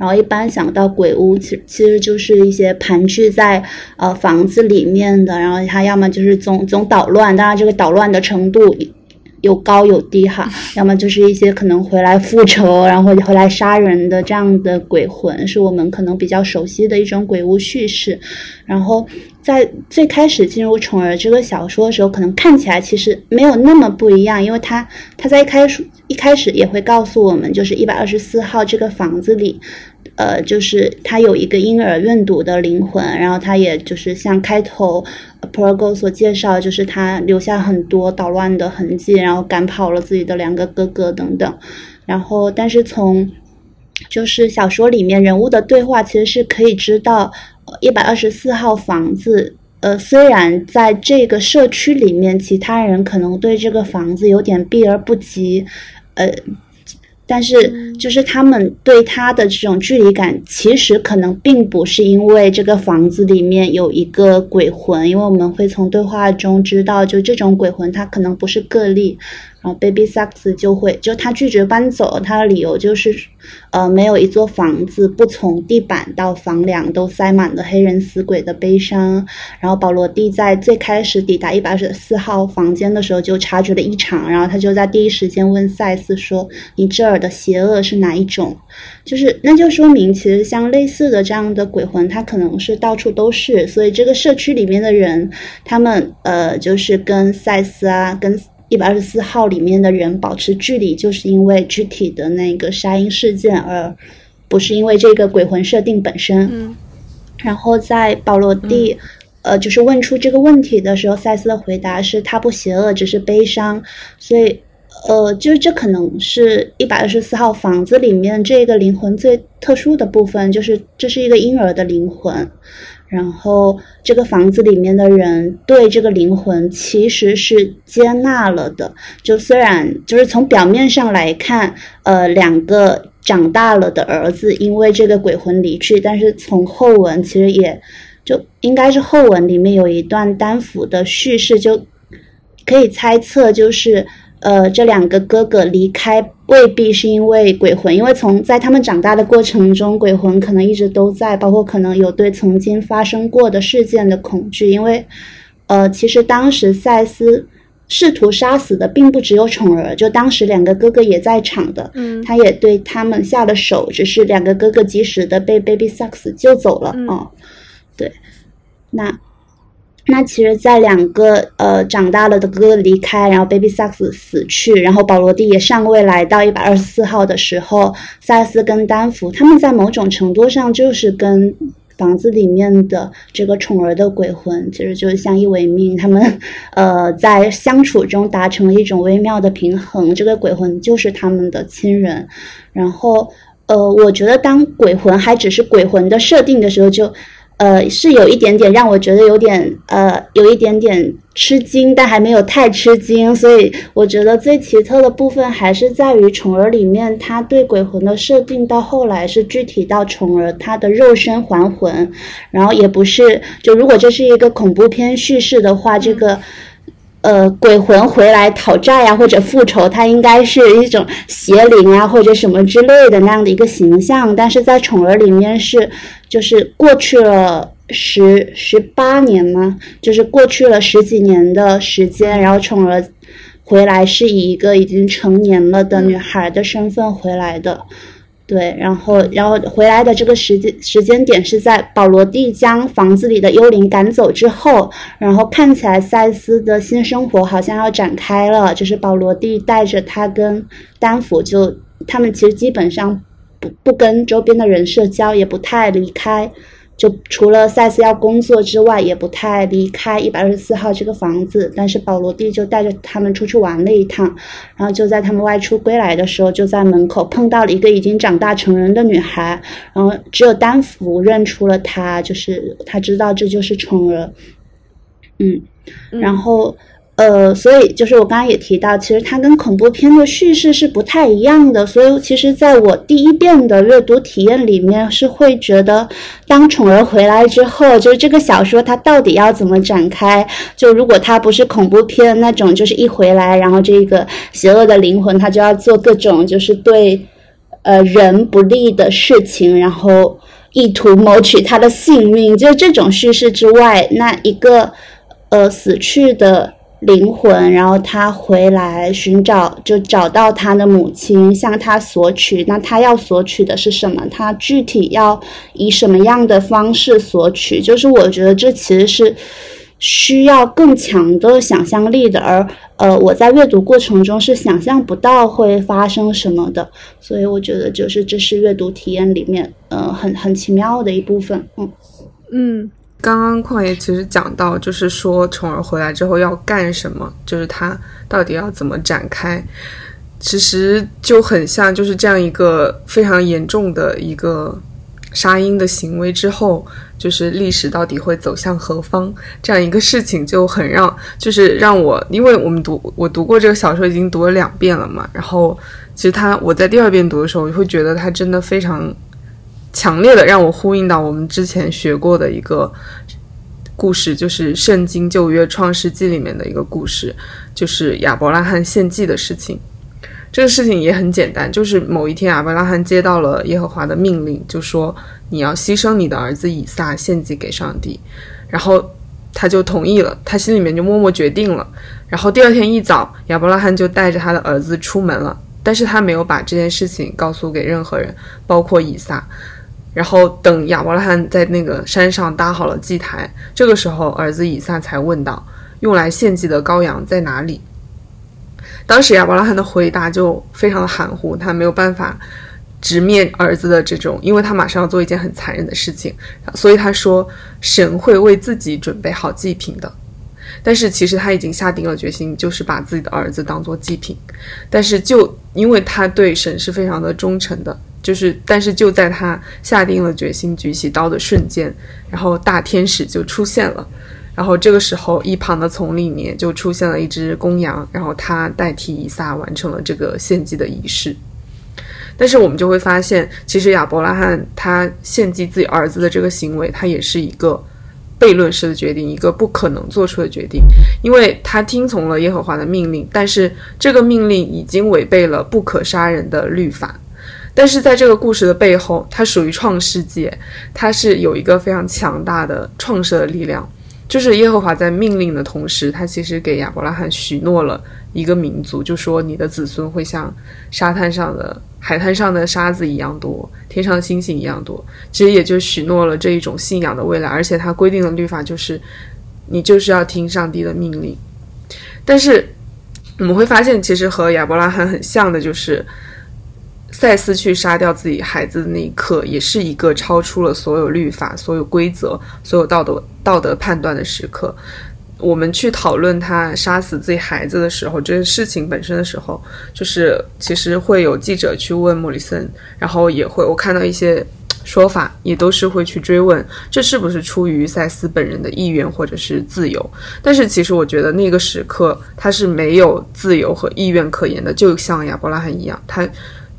然后一般想到鬼屋，其其实就是一些盘踞在呃房子里面的，然后它要么就是总总捣乱，当然这个捣乱的程度有高有低哈，要么就是一些可能回来复仇，然后回来杀人的这样的鬼魂，是我们可能比较熟悉的一种鬼屋叙事，然后。在最开始进入宠儿这个小说的时候，可能看起来其实没有那么不一样，因为它它在一开始一开始也会告诉我们，就是一百二十四号这个房子里，呃，就是他有一个婴儿愿赌的灵魂，然后他也就是像开头 p r o g o 所介绍，就是他留下很多捣乱的痕迹，然后赶跑了自己的两个哥哥等等，然后但是从就是小说里面人物的对话，其实是可以知道。一百二十四号房子，呃，虽然在这个社区里面，其他人可能对这个房子有点避而不及，呃，但是就是他们对他的这种距离感，其实可能并不是因为这个房子里面有一个鬼魂，因为我们会从对话中知道，就这种鬼魂，它可能不是个例。Baby Sucks 就会，就他拒绝搬走，他的理由就是，呃，没有一座房子不从地板到房梁都塞满了黑人死鬼的悲伤。然后保罗蒂在最开始抵达一百二十四号房间的时候就察觉了异常，然后他就在第一时间问赛斯说：“你这儿的邪恶是哪一种？”就是那就说明，其实像类似的这样的鬼魂，它可能是到处都是。所以这个社区里面的人，他们呃，就是跟赛斯啊，跟。一百二十四号里面的人保持距离，就是因为具体的那个杀婴事件，而不是因为这个鬼魂设定本身。嗯。然后在保罗蒂，呃，就是问出这个问题的时候，赛斯的回答是他不邪恶，只是悲伤。所以，呃，就是这可能是一百二十四号房子里面这个灵魂最特殊的部分，就是这是一个婴儿的灵魂。然后，这个房子里面的人对这个灵魂其实是接纳了的。就虽然就是从表面上来看，呃，两个长大了的儿子因为这个鬼魂离去，但是从后文其实也就应该是后文里面有一段单幅的叙事，就可以猜测就是。呃，这两个哥哥离开未必是因为鬼魂，因为从在他们长大的过程中，鬼魂可能一直都在，包括可能有对曾经发生过的事件的恐惧。因为，呃，其实当时赛斯试图杀死的并不只有宠儿，就当时两个哥哥也在场的，嗯，他也对他们下了手，只是两个哥哥及时的被 Baby Sucks 救走了，嗯，对，那。那其实，在两个呃长大了的哥哥离开，然后 Baby Sucks 死去，然后保罗蒂也尚未来到一百二十四号的时候，塞斯跟丹福他们在某种程度上就是跟房子里面的这个宠儿的鬼魂，其实就是相依为命。他们呃在相处中达成了一种微妙的平衡，这个鬼魂就是他们的亲人。然后呃，我觉得当鬼魂还只是鬼魂的设定的时候，就。呃，是有一点点让我觉得有点呃，有一点点吃惊，但还没有太吃惊。所以我觉得最奇特的部分还是在于宠儿里面，他对鬼魂的设定到后来是具体到宠儿他的肉身还魂，然后也不是就如果这是一个恐怖片叙事的话，这个。呃，鬼魂回来讨债呀，或者复仇，它应该是一种邪灵啊，或者什么之类的那样的一个形象。但是在宠儿里面是，就是过去了十十八年嘛，就是过去了十几年的时间，然后宠儿回来是以一个已经成年了的女孩的身份回来的。对，然后，然后回来的这个时间时间点是在保罗蒂将房子里的幽灵赶走之后，然后看起来赛斯的新生活好像要展开了，就是保罗蒂带着他跟丹佛，就他们其实基本上不不跟周边的人社交，也不太离开就除了赛斯要工作之外，也不太离开一百二十四号这个房子。但是保罗蒂就带着他们出去玩了一趟，然后就在他们外出归来的时候，就在门口碰到了一个已经长大成人的女孩。然后只有丹福认出了她，就是他知道这就是宠儿。嗯，然后。呃，所以就是我刚刚也提到，其实它跟恐怖片的叙事是不太一样的。所以其实在我第一遍的阅读体验里面，是会觉得当宠儿回来之后，就是这个小说它到底要怎么展开？就如果它不是恐怖片那种，就是一回来，然后这个邪恶的灵魂它就要做各种就是对呃人不利的事情，然后意图谋取他的性命，就这种叙事之外，那一个呃死去的。灵魂，然后他回来寻找，就找到他的母亲，向他索取。那他要索取的是什么？他具体要以什么样的方式索取？就是我觉得这其实是需要更强的想象力的，而呃，我在阅读过程中是想象不到会发生什么的。所以我觉得，就是这是阅读体验里面呃很很奇妙的一部分。嗯嗯。刚刚旷野其实讲到，就是说宠儿回来之后要干什么，就是他到底要怎么展开，其实就很像就是这样一个非常严重的一个杀婴的行为之后，就是历史到底会走向何方这样一个事情，就很让就是让我，因为我们读我读过这个小说已经读了两遍了嘛，然后其实他我在第二遍读的时候，我会觉得他真的非常。强烈的让我呼应到我们之前学过的一个故事，就是《圣经旧约创世纪》里面的一个故事，就是亚伯拉罕献祭的事情。这个事情也很简单，就是某一天亚伯拉罕接到了耶和华的命令，就说你要牺牲你的儿子以撒献祭给上帝，然后他就同意了，他心里面就默默决定了。然后第二天一早，亚伯拉罕就带着他的儿子出门了，但是他没有把这件事情告诉给任何人，包括以撒。然后等亚伯拉罕在那个山上搭好了祭台，这个时候儿子以撒才问道：“用来献祭的羔羊在哪里？”当时亚伯拉罕的回答就非常的含糊，他没有办法直面儿子的这种，因为他马上要做一件很残忍的事情，所以他说：“神会为自己准备好祭品的。”但是其实他已经下定了决心，就是把自己的儿子当做祭品。但是就因为他对神是非常的忠诚的。就是，但是就在他下定了决心举起刀的瞬间，然后大天使就出现了。然后这个时候，一旁的丛里面就出现了一只公羊，然后他代替以撒完成了这个献祭的仪式。但是我们就会发现，其实亚伯拉罕他献祭自己儿子的这个行为，他也是一个悖论式的决定，一个不可能做出的决定，因为他听从了耶和华的命令，但是这个命令已经违背了不可杀人的律法。但是在这个故事的背后，它属于创世界，它是有一个非常强大的创设的力量。就是耶和华在命令的同时，他其实给亚伯拉罕许诺了一个民族，就说你的子孙会像沙滩上的海滩上的沙子一样多，天上的星星一样多。其实也就许诺了这一种信仰的未来，而且他规定的律法就是，你就是要听上帝的命令。但是我们会发现，其实和亚伯拉罕很像的就是。赛斯去杀掉自己孩子的那一刻，也是一个超出了所有律法、所有规则、所有道德道德判断的时刻。我们去讨论他杀死自己孩子的时候，这件事情本身的时候，就是其实会有记者去问莫里森，然后也会我看到一些说法，也都是会去追问这是不是出于赛斯本人的意愿或者是自由。但是其实我觉得那个时刻他是没有自由和意愿可言的，就像亚伯拉罕一样，他。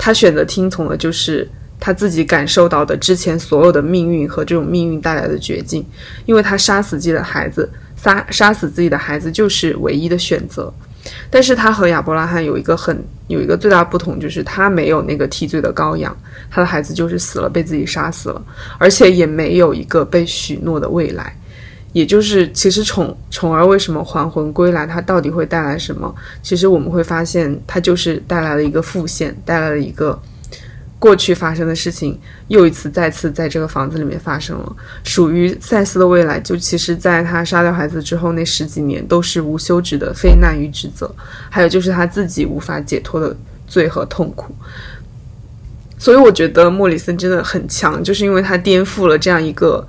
他选择听从的就是他自己感受到的之前所有的命运和这种命运带来的绝境，因为他杀死自己的孩子，杀杀死自己的孩子就是唯一的选择。但是他和亚伯拉罕有一个很有一个最大不同，就是他没有那个替罪的羔羊，他的孩子就是死了，被自己杀死了，而且也没有一个被许诺的未来。也就是，其实宠宠儿为什么还魂归来，它到底会带来什么？其实我们会发现，它就是带来了一个复现，带来了一个过去发生的事情，又一次再次在这个房子里面发生了。属于赛斯的未来，就其实在他杀掉孩子之后那十几年，都是无休止的非难与指责，还有就是他自己无法解脱的罪和痛苦。所以我觉得莫里森真的很强，就是因为他颠覆了这样一个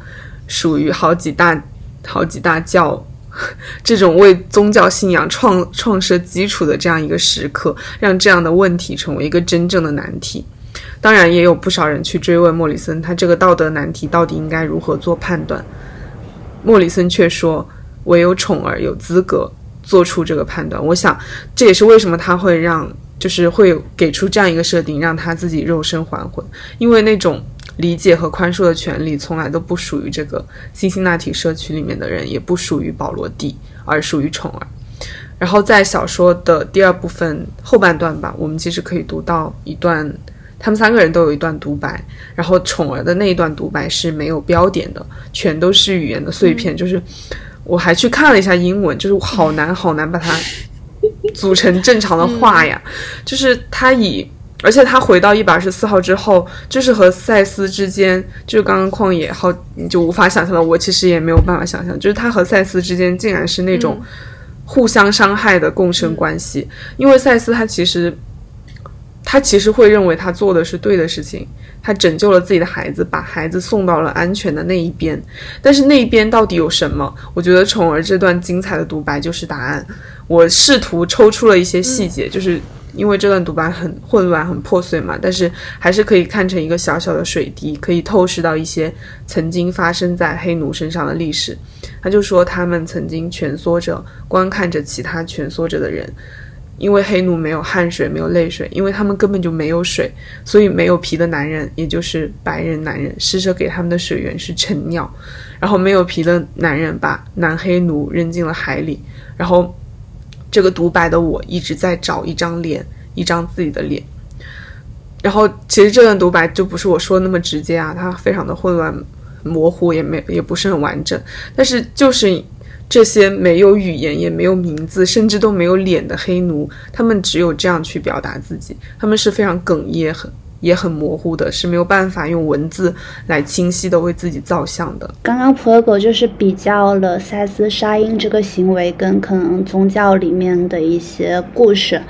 属于好几大好几大教 (laughs) 这种为宗教信仰创创设基础的这样一个时刻，让这样的问题成为一个真正的难题。当然，也有不少人去追问莫里森，他这个道德难题到底应该如何做判断。莫里森却说，唯有宠儿有资格做出这个判断。我想，这也是为什么他会让，就是会给出这样一个设定，让他自己肉身还魂，因为那种理解和宽恕的权利从来都不属于这个辛辛那提社区里面的人，也不属于保罗蒂，而属于宠儿。然后在小说的第二部分后半段吧，我们其实可以读到一段。他们三个人都有一段独白，然后宠儿的那一段独白是没有标点的，全都是语言的碎片。就是我还去看了一下英文，就是好难好难把它组成正常的话呀。就是他以，而且他回到一百二十四号之后，就是和赛斯之间，就是刚刚旷野号你就无法想象的，我其实也没有办法想象，就是他和赛斯之间竟然是那种互相伤害的共生关系，因为赛斯他其实。他其实会认为他做的是对的事情，他拯救了自己的孩子，把孩子送到了安全的那一边。但是那一边到底有什么？我觉得宠儿这段精彩的独白就是答案。我试图抽出了一些细节，就是因为这段独白很混乱、很破碎嘛，但是还是可以看成一个小小的水滴，可以透视到一些曾经发生在黑奴身上的历史。他就说，他们曾经蜷缩着，观看着其他蜷缩着的人。因为黑奴没有汗水，没有泪水，因为他们根本就没有水，所以没有皮的男人，也就是白人男人，施舍给他们的水源是陈尿，然后没有皮的男人把男黑奴扔进了海里，然后这个独白的我一直在找一张脸，一张自己的脸，然后其实这段独白就不是我说的那么直接啊，它非常的混乱模糊，也没也不是很完整，但是就是。这些没有语言也没有名字，甚至都没有脸的黑奴，他们只有这样去表达自己。他们是非常哽咽、很也很模糊的，是没有办法用文字来清晰的为自己造像的。刚刚普尔狗就是比较了赛斯杀婴这个行为跟可能宗教里面的一些故事，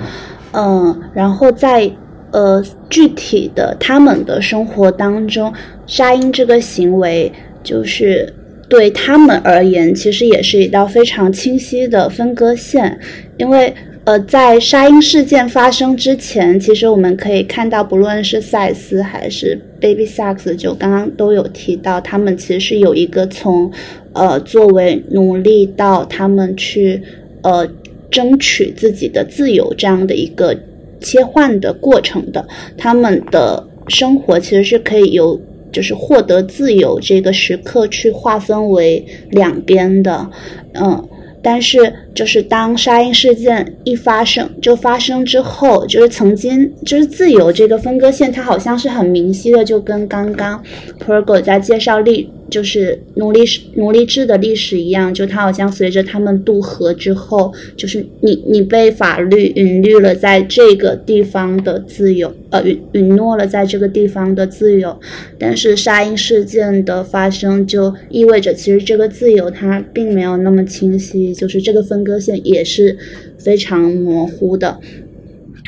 嗯，然后在呃具体的他们的生活当中，杀婴这个行为就是。对他们而言，其实也是一道非常清晰的分割线，因为呃，在沙鹰事件发生之前，其实我们可以看到，不论是赛斯还是 Baby Sax，就刚刚都有提到，他们其实是有一个从呃作为奴隶到他们去呃争取自己的自由这样的一个切换的过程的，他们的生活其实是可以由。就是获得自由这个时刻去划分为两边的，嗯，但是就是当沙鹰事件一发生就发生之后，就是曾经就是自由这个分割线，它好像是很明晰的，就跟刚刚 Pergo 在介绍历。就是奴隶、奴隶制的历史一样，就它好像随着他们渡河之后，就是你你被法律允律了在这个地方的自由，呃允允诺了在这个地方的自由，但是沙鹰事件的发生就意味着，其实这个自由它并没有那么清晰，就是这个分割线也是非常模糊的。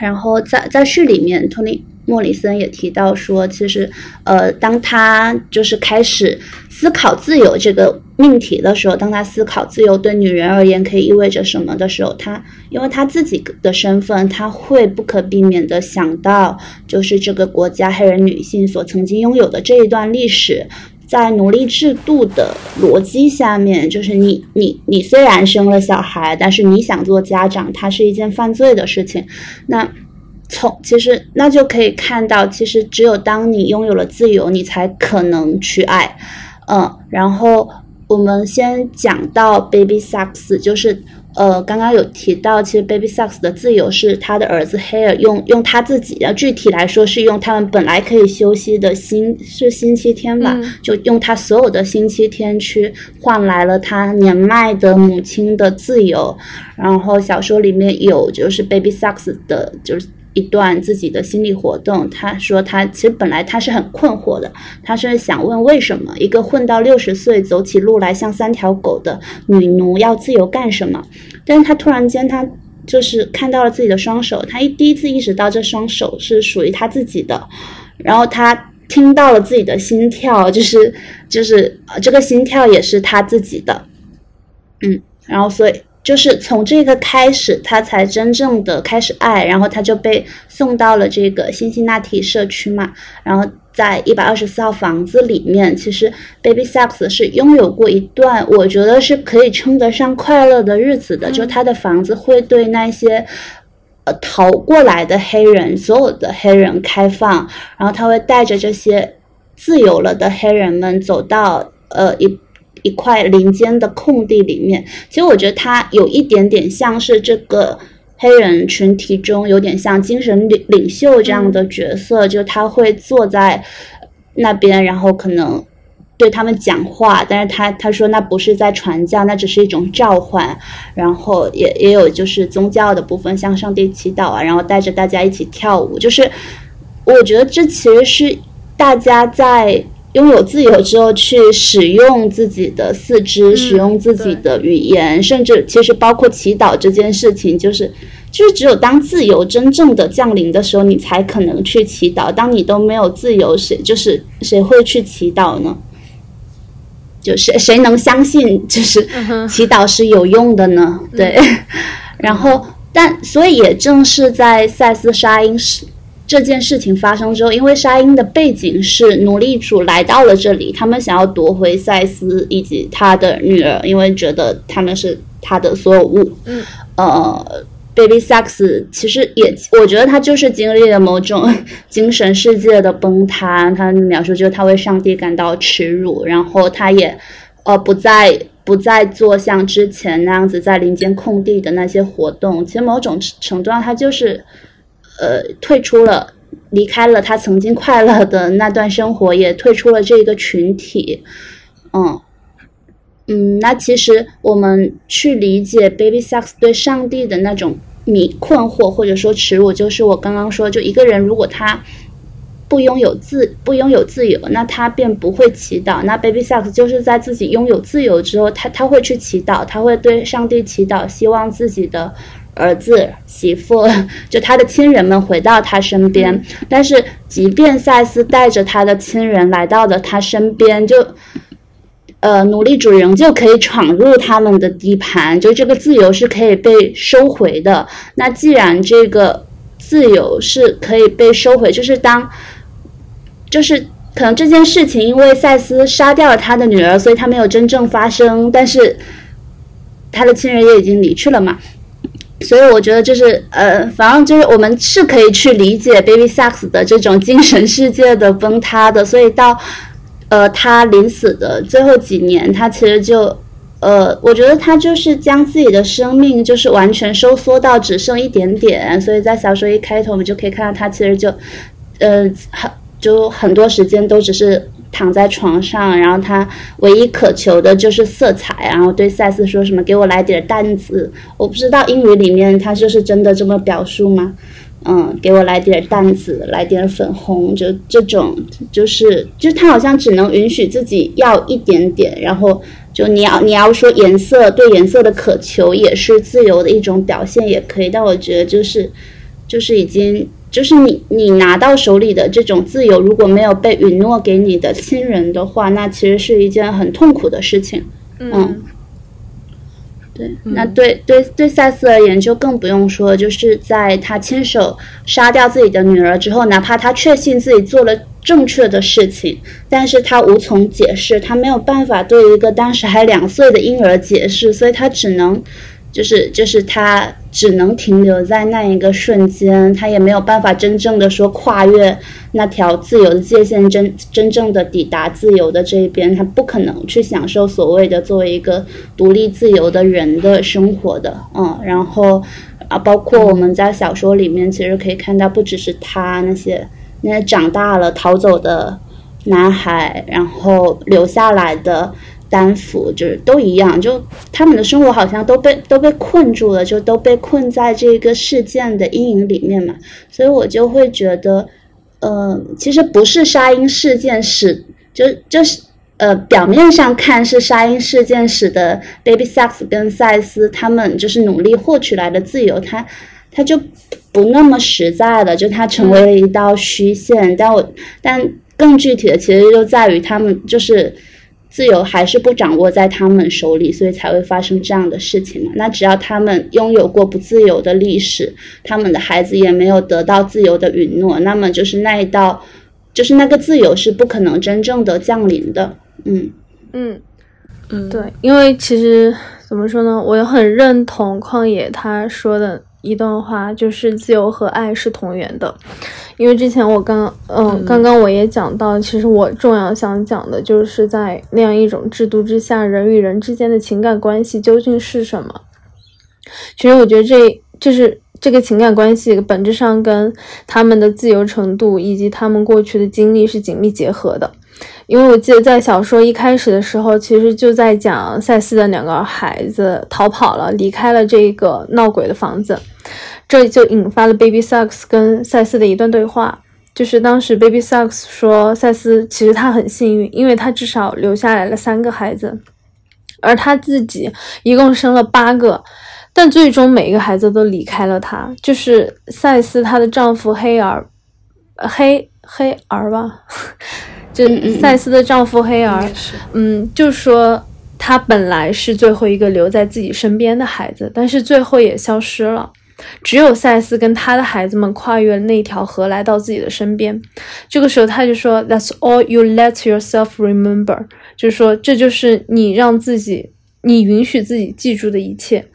然后在在序里面，托尼。莫里森也提到说，其实，呃，当他就是开始思考自由这个命题的时候，当他思考自由对女人而言可以意味着什么的时候，他因为他自己的身份，他会不可避免的想到，就是这个国家黑人女性所曾经拥有的这一段历史，在奴隶制度的逻辑下面，就是你你你虽然生了小孩，但是你想做家长，它是一件犯罪的事情，那。从其实那就可以看到，其实只有当你拥有了自由，你才可能去爱，嗯。然后我们先讲到 Baby Sucks，就是呃，刚刚有提到，其实 Baby Sucks 的自由是他的儿子 Hair 用用他自己，的，具体来说是用他们本来可以休息的星是星期天吧，就用他所有的星期天去换来了他年迈的母亲的自由。然后小说里面有就是 Baby Sucks 的，就是。一段自己的心理活动，他说他其实本来他是很困惑的，他是想问为什么一个混到六十岁走起路来像三条狗的女奴要自由干什么？但是他突然间他就是看到了自己的双手，他一第一次意识到这双手是属于他自己的，然后他听到了自己的心跳，就是就是呃这个心跳也是他自己的，嗯，然后所以就是从这个开始，他才真正的开始爱，然后他就被送到了这个辛辛那提社区嘛，然后。在一百二十四号房子里面，其实 Baby Sax 是拥有过一段我觉得是可以称得上快乐的日子的。就他的房子会对那些呃逃过来的黑人，所有的黑人开放，然后他会带着这些自由了的黑人们走到呃一一块林间的空地里面。其实我觉得他有一点点像是这个。黑人群体中有点像精神领领袖这样的角色，就他会坐在那边，然后可能对他们讲话，但是他他说那不是在传教，那只是一种召唤，然后也也有就是宗教的部分，向上帝祈祷啊，然后带着大家一起跳舞，就是我觉得这其实是大家在。拥有自由之后，去使用自己的四肢，使用自己的语言，甚至其实包括祈祷这件事情，就是就是只有当自由真正的降临的时候，你才可能去祈祷。当你都没有自由，谁就是谁会去祈祷呢？就谁谁能相信，就是祈祷是有用的呢？对。(laughs) 然后，但所以也正是在塞斯沙因时。这件事情发生之后，因为沙因的背景是奴隶主来到了这里，他们想要夺回赛斯以及他的女儿，因为觉得他们是他的所有物。嗯，呃，Baby Sax 其实也，我觉得他就是经历了某种精神世界的崩塌。他描述就是他为上帝感到耻辱，然后他也呃不再不再做像之前那样子在林间空地的那些活动。其实某种程度上，他就是。呃，退出了，离开了他曾经快乐的那段生活，也退出了这个群体。嗯嗯，那其实我们去理解 Baby Sax 对上帝的那种迷困惑，或者说耻辱，就是我刚刚说，就一个人如果他不拥有自不拥有自由，那他便不会祈祷。那 Baby Sax 就是在自己拥有自由之后，他他会去祈祷，他会对上帝祈祷，希望自己的。儿子、媳妇，(laughs) 就他的亲人们回到他身边。但是，即便赛斯带着他的亲人来到了他身边，就，呃，奴隶主仍旧可以闯入他们的地盘。就这个自由是可以被收回的。那既然这个自由是可以被收回，就是当，就是可能这件事情因为赛斯杀掉了他的女儿，所以他没有真正发生。但是，他的亲人也已经离去了嘛。所以我觉得就是呃，反正就是我们是可以去理解 Baby Sax 的这种精神世界的崩塌的。所以到呃他临死的最后几年，他其实就呃，我觉得他就是将自己的生命就是完全收缩到只剩一点点。所以在小说一开头，我们就可以看到他其实就呃很就很多时间都只是。躺在床上，然后他唯一渴求的就是色彩，然后对赛斯说什么：“给我来点淡紫。”我不知道英语里面他就是真的这么表述吗？嗯，给我来点淡紫，来点粉红，就这种，就是就他好像只能允许自己要一点点，然后就你要你要说颜色对颜色的渴求也是自由的一种表现也可以，但我觉得就是就是已经。就是你，你拿到手里的这种自由，如果没有被允诺给你的亲人的话，那其实是一件很痛苦的事情。嗯，对，那对对对，赛斯而言就更不用说，就是在他亲手杀掉自己的女儿之后，哪怕他确信自己做了正确的事情，但是他无从解释，他没有办法对一个当时还两岁的婴儿解释，所以他只能。就是就是他只能停留在那一个瞬间，他也没有办法真正的说跨越那条自由的界限，真真正的抵达自由的这一边，他不可能去享受所谓的作为一个独立自由的人的生活的，嗯，然后啊，包括我们在小说里面其实可以看到，不只是他那些那些长大了逃走的男孩，然后留下来的。担负就是都一样，就他们的生活好像都被都被困住了，就都被困在这个事件的阴影里面嘛。所以我就会觉得，呃，其实不是沙鹰事件使，就就是呃，表面上看是沙鹰事件使得 Baby Sax 跟赛斯他们就是努力获取来的自由，他他就不那么实在了，就它成为了一道虚线。但我但更具体的，其实就在于他们就是自由还是不掌握在他们手里，所以才会发生这样的事情嘛。那只要他们拥有过不自由的历史，他们的孩子也没有得到自由的允诺，那么就是那一道，就是那个自由是不可能真正的降临的。嗯嗯嗯，对，因为其实怎么说呢，我也很认同旷野他说的一段话，就是自由和爱是同源的。因为之前我刚嗯，嗯刚刚我也讲到，其实我重要想讲的就是在那样一种制度之下，人与人之间的情感关系究竟是什么？其实我觉得这就是这个情感关系本质上跟他们的自由程度以及他们过去的经历是紧密结合的。因为我记得在小说一开始的时候，其实就在讲赛斯的两个孩子逃跑了，离开了这个闹鬼的房子，这就引发了 Baby Sucks 跟赛斯的一段对话。就是当时 Baby Sucks 说，赛斯其实他很幸运，因为他至少留下来了三个孩子，而他自己一共生了八个，但最终每一个孩子都离开了他。就是赛斯她的丈夫黑尔，黑黑儿吧，(laughs) 就赛斯的丈夫黑儿，嗯，就说他本来是最后一个留在自己身边的孩子，但是最后也消失了。只有赛斯跟他的孩子们跨越了那条河来到自己的身边。这个时候他就说：“That's all you let yourself remember。”就是说，这就是你让自己，你允许自己记住的一切。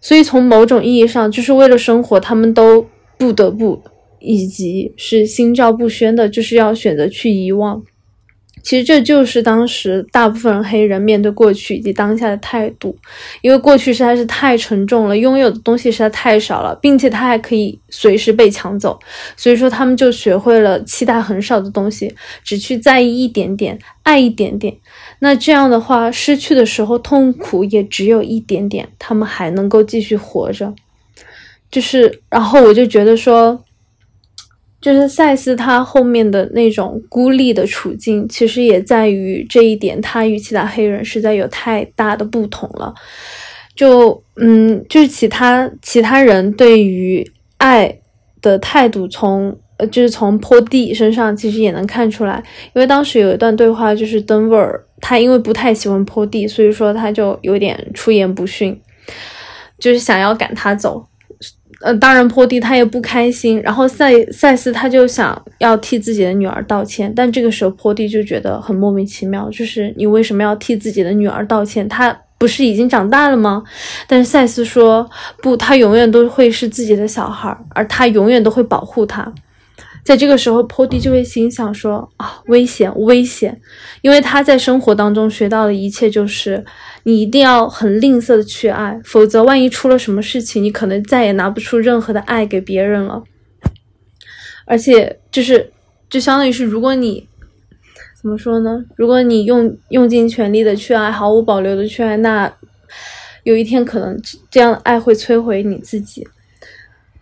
所以从某种意义上，就是为了生活，他们都不得不，以及是心照不宣的，就是要选择去遗忘。其实这就是当时大部分黑人面对过去以及当下的态度，因为过去实在是太沉重了，拥有的东西实在太少了，并且它还可以随时被抢走，所以说他们就学会了期待很少的东西，只去在意一点点，爱一点点。那这样的话，失去的时候痛苦也只有一点点，他们还能够继续活着。就是，然后我就觉得说。就是赛斯他后面的那种孤立的处境，其实也在于这一点，他与其他黑人实在有太大的不同了。就嗯，就是其他其他人对于爱的态度从，呃，就是从坡地身上其实也能看出来，因为当时有一段对话，就是登威尔他因为不太喜欢坡地，所以说他就有点出言不逊，就是想要赶他走。呃，当然坡地他也不开心，然后赛赛斯他就想要替自己的女儿道歉，但这个时候坡地就觉得很莫名其妙，就是你为什么要替自己的女儿道歉？她不是已经长大了吗？但是赛斯说不，他永远都会是自己的小孩，而他永远都会保护他。在这个时候，坡地就会心想说啊，危险，危险，因为他在生活当中学到的一切就是。你一定要很吝啬的去爱，否则万一出了什么事情，你可能再也拿不出任何的爱给别人了。而且就是，就相当于是，如果你怎么说呢？如果你用用尽全力的去爱，毫无保留的去爱，那有一天可能这样的爱会摧毁你自己。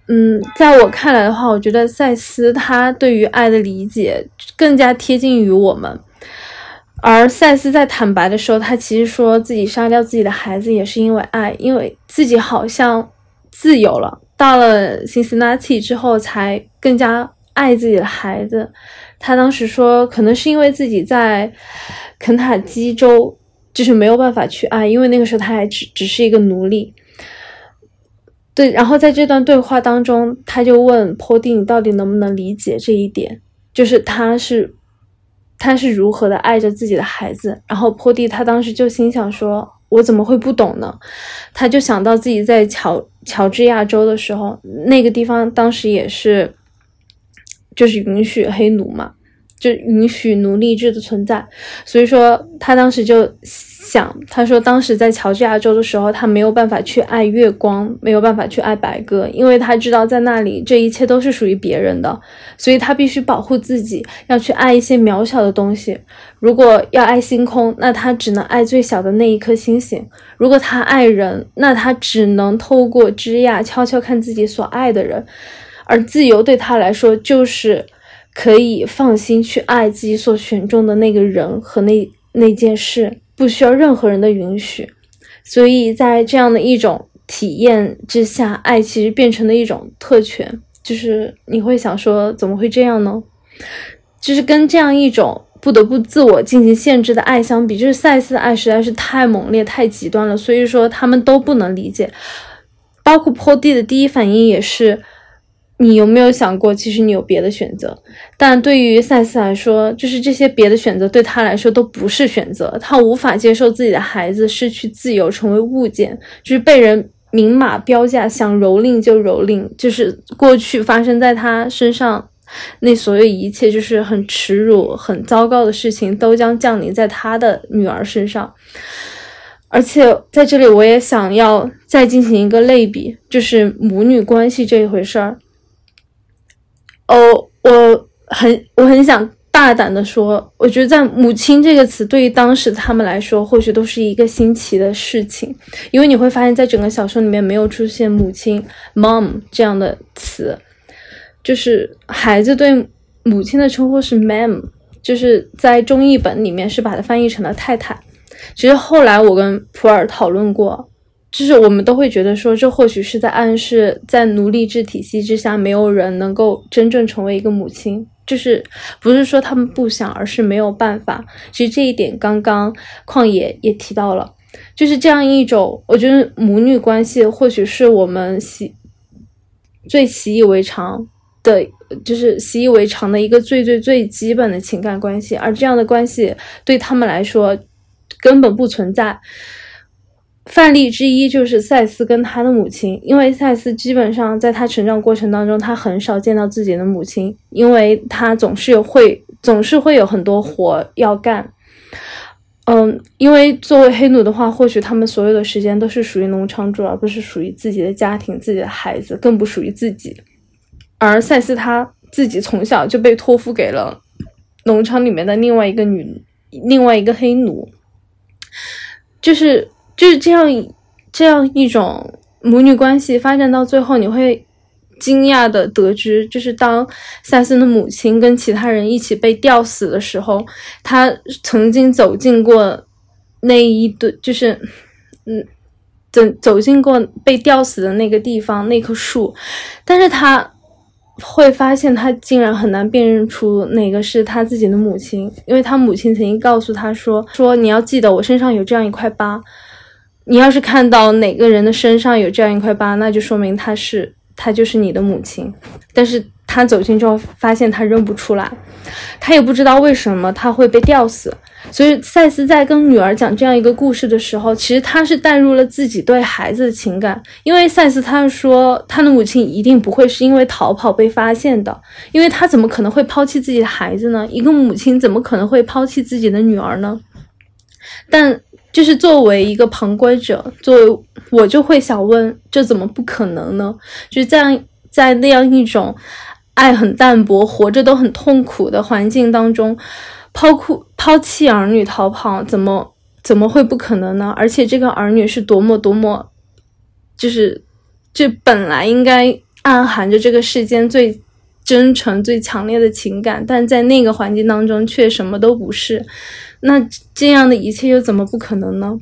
嗯，在我看来的话，我觉得赛斯他对于爱的理解更加贴近于我们。而赛斯在坦白的时候，他其实说自己杀掉自己的孩子也是因为爱，因为自己好像自由了，到了辛斯纳提之后才更加爱自己的孩子。他当时说，可能是因为自己在肯塔基州就是没有办法去爱，因为那个时候他还只只是一个奴隶。对，然后在这段对话当中，他就问坡蒂：“你到底能不能理解这一点？就是他是。”他是如何的爱着自己的孩子，然后坡地他当时就心想说：“我怎么会不懂呢？”他就想到自己在乔乔治亚州的时候，那个地方当时也是，就是允许黑奴嘛，就允许奴隶制的存在，所以说他当时就想，他说当时在乔治亚州的时候，他没有办法去爱月光，没有办法去爱白鸽，因为他知道在那里这一切都是属于别人的，所以他必须保护自己，要去爱一些渺小的东西。如果要爱星空，那他只能爱最小的那一颗星星；如果他爱人，那他只能透过枝桠悄悄看自己所爱的人。而自由对他来说，就是可以放心去爱自己所选中的那个人和那那件事。不需要任何人的允许，所以在这样的一种体验之下，爱其实变成了一种特权，就是你会想说，怎么会这样呢？就是跟这样一种不得不自我进行限制的爱相比，就是赛斯的爱实在是太猛烈、太极端了，所以说他们都不能理解。包括坡地的第一反应也是。你有没有想过，其实你有别的选择？但对于赛斯来说，就是这些别的选择对他来说都不是选择。他无法接受自己的孩子失去自由，成为物件，就是被人明码标价，想蹂躏就蹂躏。就是过去发生在他身上那所有一切，就是很耻辱、很糟糕的事情，都将降临在他的女儿身上。而且在这里，我也想要再进行一个类比，就是母女关系这一回事儿。哦，我很我很想大胆的说，我觉得在“母亲”这个词对于当时他们来说，或许都是一个新奇的事情，因为你会发现在整个小说里面没有出现“母亲 ”（mom） 这样的词，就是孩子对母亲的称呼是 “mam”，就是在中译本里面是把它翻译成了太太。其实后来我跟普洱讨论过。就是我们都会觉得说，这或许是在暗示，在奴隶制体系之下，没有人能够真正成为一个母亲。就是不是说他们不想，而是没有办法。其实这一点，刚刚旷野也提到了，就是这样一种，我觉得母女关系或许是我们习最习以为常的，就是习以为常的一个最最最基本的情感关系，而这样的关系对他们来说根本不存在。范例之一就是赛斯跟他的母亲，因为赛斯基本上在他成长过程当中，他很少见到自己的母亲，因为他总是有会总是会有很多活要干。嗯，因为作为黑奴的话，或许他们所有的时间都是属于农场主，而不是属于自己的家庭、自己的孩子，更不属于自己。而赛斯他自己从小就被托付给了农场里面的另外一个女、另外一个黑奴，就是。就是这样，这样一种母女关系发展到最后，你会惊讶的得知，就是当赛森的母亲跟其他人一起被吊死的时候，他曾经走进过那一堆，就是嗯，走走进过被吊死的那个地方，那棵树，但是他会发现，他竟然很难辨认出哪个是他自己的母亲，因为他母亲曾经告诉他说：“说你要记得，我身上有这样一块疤。”你要是看到哪个人的身上有这样一块疤，那就说明他是他就是你的母亲。但是他走近之后，发现他认不出来，他也不知道为什么他会被吊死。所以赛斯在跟女儿讲这样一个故事的时候，其实他是带入了自己对孩子的情感。因为赛斯他说他的母亲一定不会是因为逃跑被发现的，因为他怎么可能会抛弃自己的孩子呢？一个母亲怎么可能会抛弃自己的女儿呢？但。就是作为一个旁观者，作为我就会想问：这怎么不可能呢？就是在，在那样一种爱很淡薄、活着都很痛苦的环境当中，抛哭抛弃儿女逃跑，怎么怎么会不可能呢？而且这个儿女是多么多么，就是这本来应该暗含着这个世间最真诚、最强烈的情感，但在那个环境当中却什么都不是。那这样的一切又怎么不可能呢？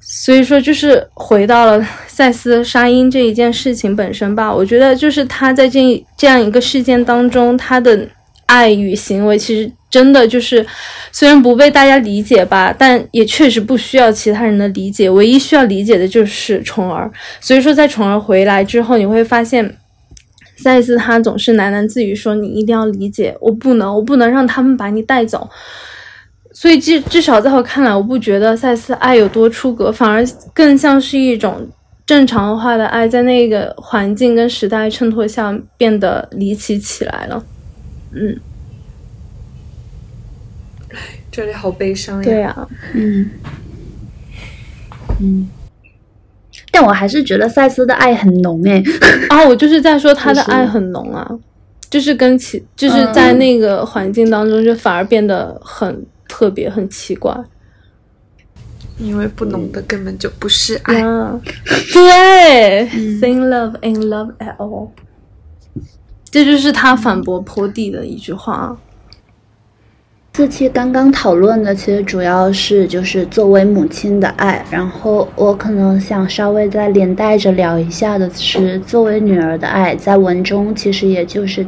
所以说，就是回到了赛斯杀鹰这一件事情本身吧。我觉得，就是他在这这样一个事件当中，他的爱与行为，其实真的就是虽然不被大家理解吧，但也确实不需要其他人的理解。唯一需要理解的就是虫儿。所以说，在虫儿回来之后，你会发现，赛斯他总是喃喃自语说：“你一定要理解，我不能，我不能让他们把你带走。”所以至至少在我看来，我不觉得赛斯爱有多出格，反而更像是一种正常化的爱，在那个环境跟时代衬托下变得离奇起来了。嗯，这里好悲伤呀。对呀，嗯嗯，但我还是觉得赛斯的爱很浓诶。啊，(laughs) 我就是在说他的爱很浓啊，就是跟其就是在那个环境当中，就反而变得很。特别很奇怪，因为不浓的根本就不是爱。对 t h i n g love ain't love at all，这就是他反驳坡地的一句话。这期刚刚讨论的，其实主要是就是作为母亲的爱，然后我可能想稍微再连带着聊一下的是作为女儿的爱，在文中其实也就是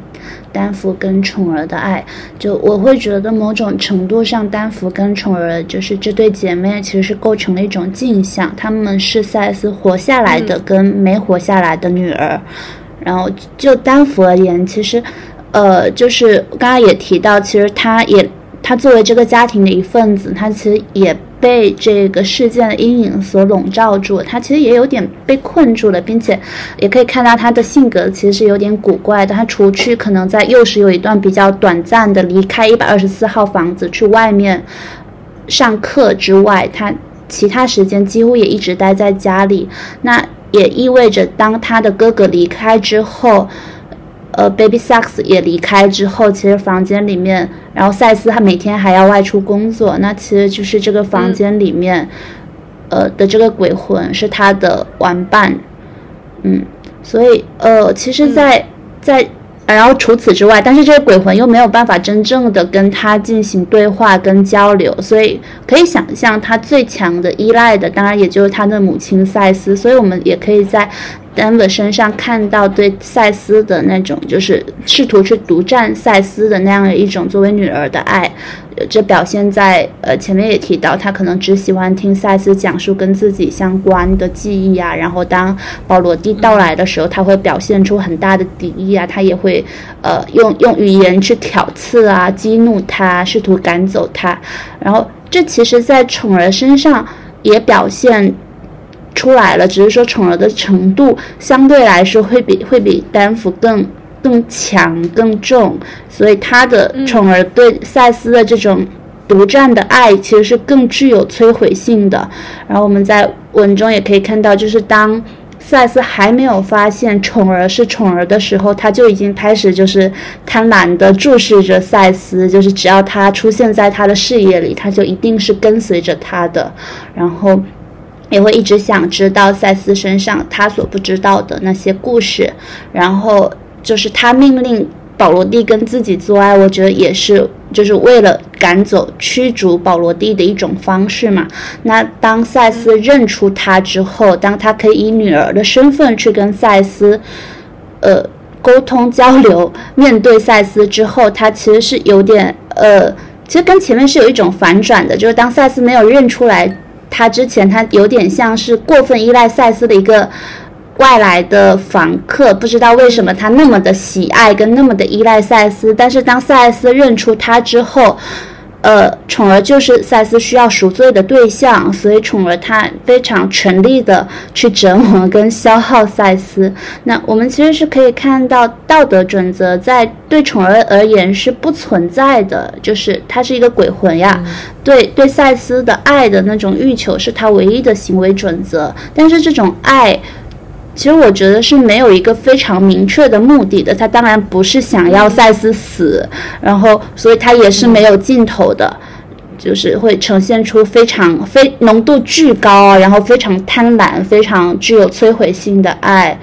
丹佛跟宠儿的爱，就我会觉得某种程度上，丹佛跟宠儿就是这对姐妹其实是构成了一种镜像，她们是赛斯活下来的跟没活下来的女儿，然后就丹佛而言，其实呃就是刚刚也提到，其实她也。他作为这个家庭的一份子，他其实也被这个事件的阴影所笼罩住，他其实也有点被困住了，并且也可以看到他的性格其实是有点古怪的。他除去可能在幼时有一段比较短暂的离开一百二十四号房子去外面上课之外，他其他时间几乎也一直待在家里。那也意味着，当他的哥哥离开之后。呃，Baby Sax 也离开之后，其实房间里面，然后赛斯他每天还要外出工作，那其实就是这个房间里面，呃的这个鬼魂是他的玩伴，嗯，所以呃，其实，在在。然后除此之外，但是这个鬼魂又没有办法真正的跟他进行对话跟交流，所以可以想象他最强的依赖的，当然也就是他的母亲赛斯。所以我们也可以在。丹维身上看到对赛斯的那种，就是试图去独占赛斯的那样的一种作为女儿的爱，这表现在呃前面也提到，他可能只喜欢听赛斯讲述跟自己相关的记忆啊，然后当保罗蒂到来的时候，他会表现出很大的敌意啊，他也会呃用用语言去挑刺啊，激怒他，试图赶走他，然后这其实在宠儿身上也表现。出来了，只是说宠儿的程度相对来说会比会比丹佛更更强更重，所以他的宠儿对赛斯的这种独占的爱其实是更具有摧毁性的。然后我们在文中也可以看到，就是当赛斯还没有发现宠儿是宠儿的时候，他就已经开始就是贪婪的注视着赛斯，就是只要他出现在他的视野里，他就一定是跟随着他的，然后。也会一直想知道赛斯身上他所不知道的那些故事，然后就是他命令保罗蒂跟自己做爱，我觉得也是就是为了赶走驱逐保罗蒂的一种方式嘛。那当赛斯认出他之后，当他可以以女儿的身份去跟赛斯，呃，沟通交流，面对赛斯之后，他其实是有点呃，其实跟前面是有一种反转的，就是当赛斯没有认出来。他之前他有点像是过分依赖赛斯的一个外来的房客，不知道为什么他那么的喜爱跟那么的依赖赛斯，但是当赛斯认出他之后。呃，宠儿就是赛斯需要赎罪的对象，所以宠儿他非常全力的去折磨跟消耗赛斯。那我们其实是可以看到道德准则在对宠儿而言是不存在的，就是他是一个鬼魂呀。对对，赛斯的爱的那种欲求是他唯一的行为准则，但是这种爱。其实我觉得是没有一个非常明确的目的的，他当然不是想要赛斯死，然后所以他也是没有尽头的，就是会呈现出非常非浓度巨高，然后非常贪婪、非常具有摧毁性的爱，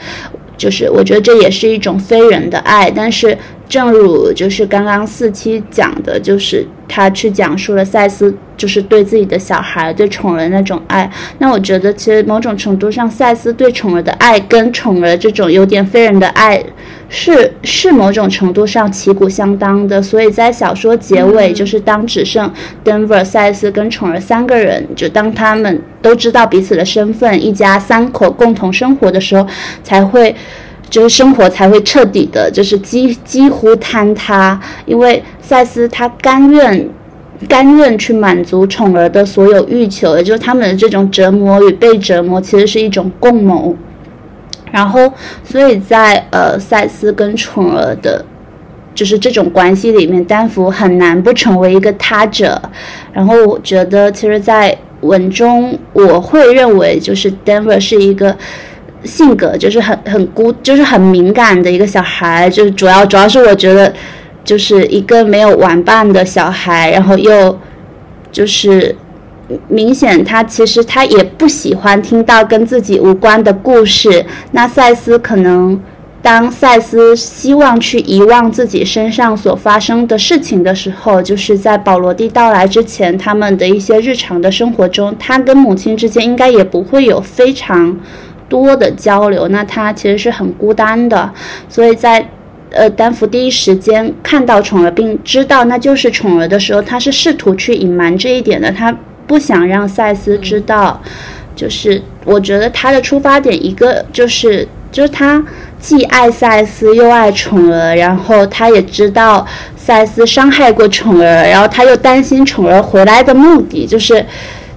就是我觉得这也是一种非人的爱，但是。正如就是刚刚四期讲的，就是他去讲述了赛斯就是对自己的小孩、对宠儿那种爱。那我觉得其实某种程度上，赛斯对宠儿的爱跟宠儿这种有点非人的爱，是是某种程度上旗鼓相当的。所以在小说结尾，就是当只剩 Denver、赛斯跟宠儿三个人，就当他们都知道彼此的身份，一家三口共同生活的时候，才会。就是生活才会彻底的，就是几几乎坍塌，因为赛斯他甘愿，甘愿去满足宠儿的所有欲求，也就是他们的这种折磨与被折磨，其实是一种共谋。然后，所以在呃赛斯跟宠儿的，就是这种关系里面，丹佛很难不成为一个他者。然后，我觉得其实，在文中，我会认为就是 Denver 是一个。性格就是很很孤，就是很敏感的一个小孩，就是主要主要是我觉得，就是一个没有玩伴的小孩，然后又就是明显他其实他也不喜欢听到跟自己无关的故事。那赛斯可能。当赛斯希望去遗忘自己身上所发生的事情的时候，就是在保罗蒂到来之前，他们的一些日常的生活中，他跟母亲之间应该也不会有非常多的交流。那他其实是很孤单的，所以在呃丹福第一时间看到宠儿并知道那就是宠儿的时候，他是试图去隐瞒这一点的，他不想让赛斯知道。就是我觉得他的出发点一个就是就是他既爱赛斯又爱宠儿，然后他也知道赛斯伤害过宠儿，然后他又担心宠儿回来的目的就是。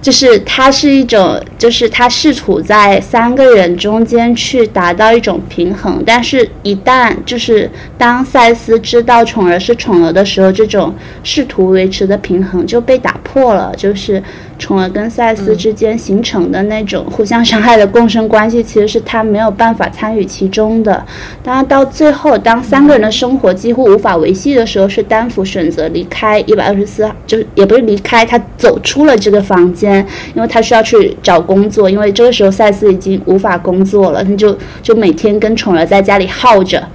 就是它是一种，就是它试图在三个人中间去达到一种平衡，但是，一旦就是当赛斯知道宠儿是宠儿的时候，这种试图维持的平衡就被打破了。就是宠儿跟赛斯之间形成的那种互相伤害的共生关系，其实是他没有办法参与其中的。当然，到最后，当三个人的生活几乎无法维系的时候，是丹佛选择离开一百二十四，就也不是离开，他走出了这个房间。因为他需要去找工作，因为这个时候赛斯已经无法工作了，他就就每天跟宠儿在家里耗着。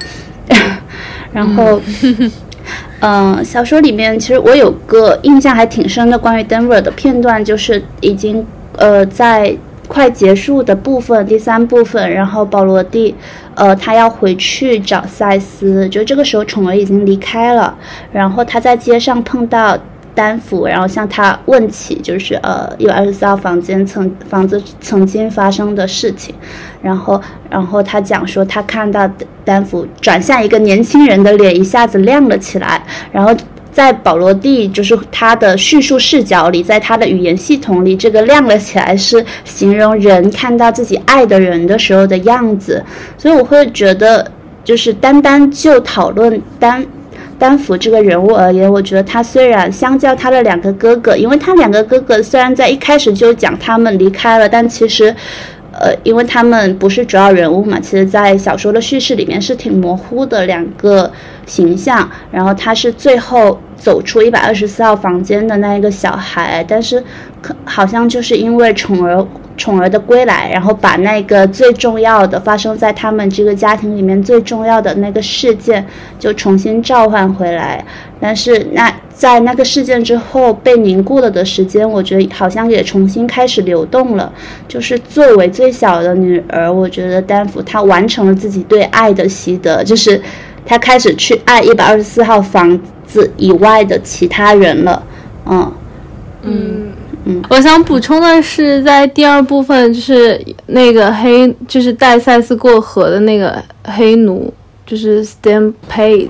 (laughs) 然后，嗯，嗯小说里面其实我有个印象还挺深的关于 Denver 的片段，就是已经呃在快结束的部分，第三部分，然后保罗蒂呃他要回去找赛斯，就这个时候宠儿已经离开了，然后他在街上碰到。丹福，然后向他问起，就是呃，一百二十四号房间曾房子曾经发生的事情，然后，然后他讲说，他看到丹福转向一个年轻人的脸一下子亮了起来，然后在保罗蒂就是他的叙述视角里，在他的语言系统里，这个亮了起来是形容人看到自己爱的人的时候的样子，所以我会觉得，就是单单就讨论单。丹福这个人物而言，我觉得他虽然相较他的两个哥哥，因为他两个哥哥虽然在一开始就讲他们离开了，但其实，呃，因为他们不是主要人物嘛，其实，在小说的叙事里面是挺模糊的两个形象。然后他是最后走出一百二十四号房间的那一个小孩，但是可好像就是因为宠儿。宠儿的归来，然后把那个最重要的发生在他们这个家庭里面最重要的那个事件就重新召唤回来。但是那在那个事件之后被凝固了的时间，我觉得好像也重新开始流动了。就是作为最小的女儿，我觉得丹佛她完成了自己对爱的习得，就是她开始去爱一百二十四号房子以外的其他人了。嗯嗯。我想补充的是，在第二部分，就是那个黑，就是带赛斯过河的那个黑奴，就是 Stampede。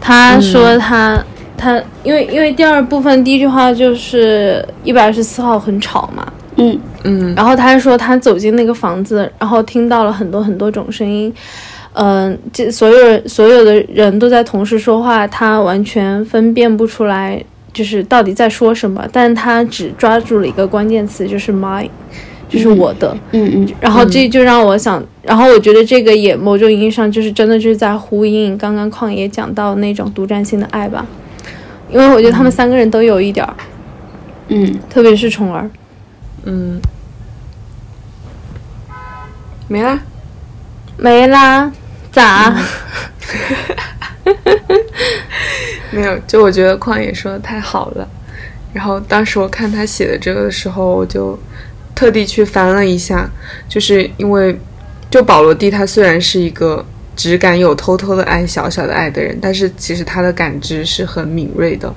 他说他他，因为因为第二部分第一句话就是一百二十四号很吵嘛，嗯嗯，然后他说他走进那个房子，然后听到了很多很多种声音，嗯，这所有人所有的人都在同时说话，他完全分辨不出来。就是到底在说什么，但他只抓住了一个关键词，就是 my，就是我的，嗯嗯，然后这就让我想，然后我觉得这个也某种意义上就是真的就是在呼应刚刚旷野讲到那种独占性的爱吧，因为我觉得他们三个人都有一点儿，嗯，特别是宠儿，嗯，没啦，没啦，咋？(laughs) 没有，就我觉得旷野说的太好了。然后当时我看他写的这个的时候，我就特地去翻了一下，就是因为就保罗蒂他虽然是一个只敢有偷偷的爱、小小的爱的人，但是其实他的感知是很敏锐的。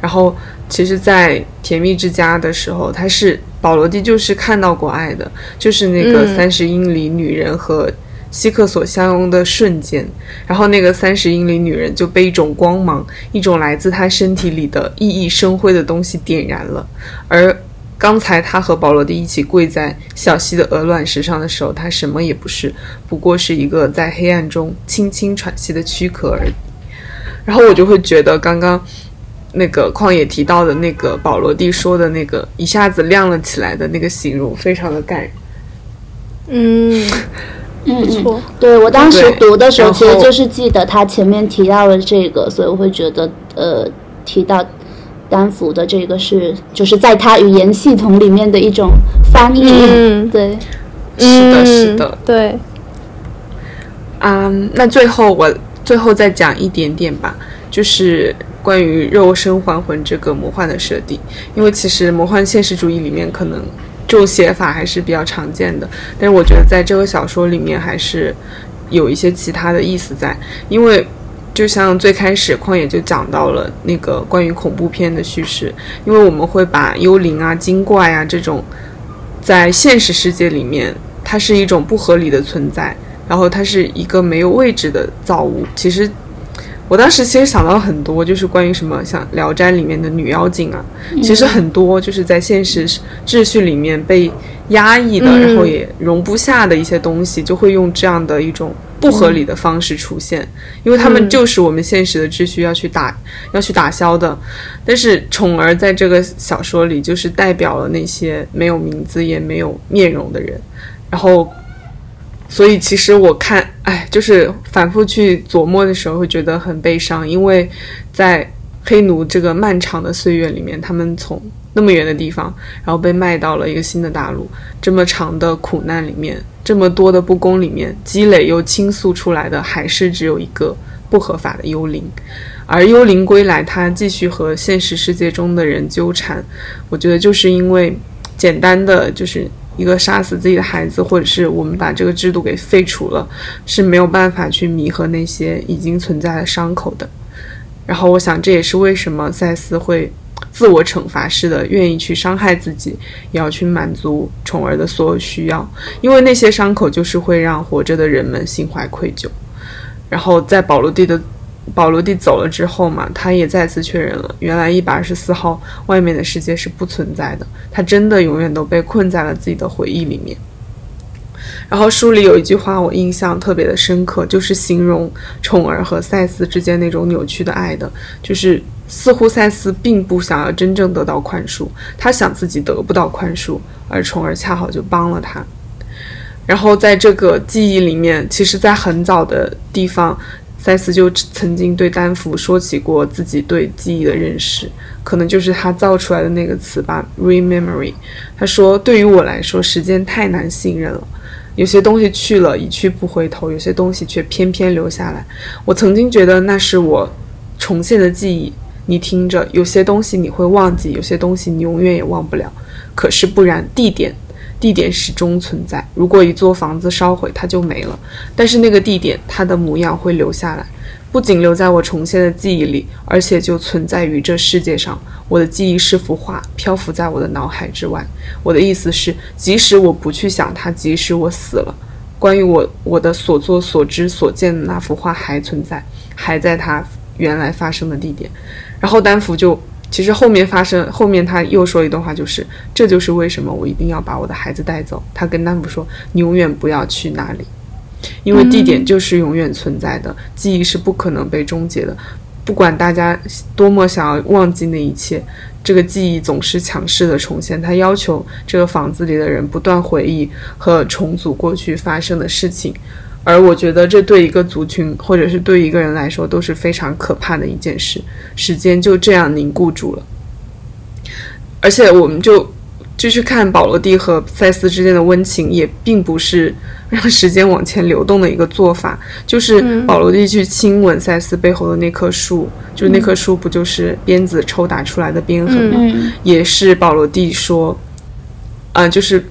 然后其实，在甜蜜之家的时候，他是保罗蒂就是看到过爱的，就是那个三十英里女人和。希克所相拥的瞬间，然后那个三十英里女人就被一种光芒，一种来自她身体里的熠熠生辉的东西点燃了。而刚才她和保罗蒂一起跪在小溪的鹅卵石上的时候，她什么也不是，不过是一个在黑暗中轻轻喘息的躯壳而已。然后我就会觉得，刚刚那个旷野提到的那个保罗蒂说的那个一下子亮了起来的那个形容，非常的感人。嗯。嗯嗯，对我当时读的时候，其实就是记得他前面提到了这个，所以我会觉得，呃，提到丹福的这个是，就是在他语言系统里面的一种翻译。嗯，对，是的，是的，对。嗯，那最后我最后再讲一点点吧，就是关于肉身还魂这个魔幻的设定，因为其实魔幻现实主义里面可能这种写法还是比较常见的，但是我觉得在这个小说里面还是有一些其他的意思在，因为就像最开始旷野就讲到了那个关于恐怖片的叙事，因为我们会把幽灵啊、精怪啊这种在现实世界里面，它是一种不合理的存在。然后它是一个没有位置的造物。其实，我当时其实想到很多，就是关于什么像《聊斋》里面的女妖精啊，其实很多就是在现实秩序里面被压抑的，然后也容不下的一些东西，就会用这样的一种不合理的方式出现，因为他们就是我们现实的秩序要去打要去打消的。但是宠儿在这个小说里就是代表了那些没有名字也没有面容的人，然后。所以其实我看，哎，就是反复去琢磨的时候，会觉得很悲伤，因为在黑奴这个漫长的岁月里面，他们从那么远的地方，然后被卖到了一个新的大陆，这么长的苦难里面，这么多的不公里面，积累又倾诉出来的，还是只有一个不合法的幽灵，而幽灵归来，他继续和现实世界中的人纠缠，我觉得就是因为简单的就是。一个杀死自己的孩子，或者是我们把这个制度给废除了，是没有办法去弥合那些已经存在的伤口的。然后，我想这也是为什么赛斯会自我惩罚式的愿意去伤害自己，也要去满足宠儿的所有需要，因为那些伤口就是会让活着的人们心怀愧疚。然后，在保罗蒂的。保罗蒂走了之后嘛，他也再次确认了，原来一百二十四号外面的世界是不存在的，他真的永远都被困在了自己的回忆里面。然后书里有一句话我印象特别的深刻，就是形容宠儿和赛斯之间那种扭曲的爱的，就是似乎赛斯并不想要真正得到宽恕，他想自己得不到宽恕，而宠儿恰好就帮了他。然后在这个记忆里面，其实，在很早的地方。赛斯就曾经对丹佛说起过自己对记忆的认识，可能就是他造出来的那个词吧，rememory。他说：“对于我来说，时间太难信任了，有些东西去了一去不回头，有些东西却偏偏留下来。我曾经觉得那是我重现的记忆。你听着，有些东西你会忘记，有些东西你永远也忘不了。可是不然，地点。”地点始终存在。如果一座房子烧毁，它就没了。但是那个地点，它的模样会留下来，不仅留在我重现的记忆里，而且就存在于这世界上。我的记忆是幅画，漂浮在我的脑海之外。我的意思是，即使我不去想它，即使我死了，关于我我的所作所知所见的那幅画还存在，还在它原来发生的地点。然后丹佛就。其实后面发生，后面他又说一段话，就是这就是为什么我一定要把我的孩子带走。他跟丹佛说：“你永远不要去那里，因为地点就是永远存在的，记忆是不可能被终结的。不管大家多么想要忘记那一切，这个记忆总是强势的重现。他要求这个房子里的人不断回忆和重组过去发生的事情。”而我觉得这对一个族群，或者是对一个人来说都是非常可怕的一件事。时间就这样凝固住了，而且我们就继续看保罗蒂和赛斯之间的温情，也并不是 (laughs) 让时间往前流动的一个做法。就是保罗蒂去亲吻赛斯背后的那棵树，就是那棵树不就是鞭子抽打出来的鞭痕吗？也是保罗蒂说，啊，就是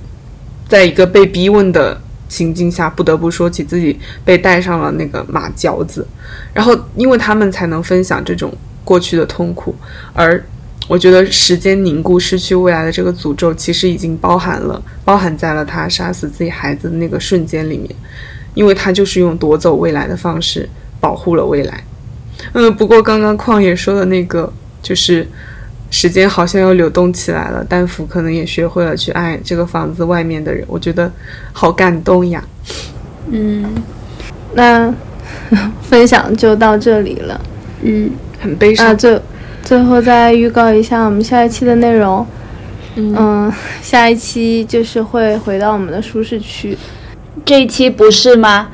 在一个被逼问的。情境下不得不说起自己被戴上了那个马嚼子，然后因为他们才能分享这种过去的痛苦，而我觉得时间凝固、失去未来的这个诅咒，其实已经包含了包含在了他杀死自己孩子的那个瞬间里面，因为他就是用夺走未来的方式保护了未来。嗯，不过刚刚旷野说的那个就是。时间好像又流动起来了，丹福可能也学会了去爱这个房子外面的人，我觉得好感动呀。嗯，那 (laughs) 分享就到这里了。嗯，很悲伤。啊，最最后再预告一下我们下一期的内容。嗯，下一期就是会回到我们的舒适区。这一期不是吗？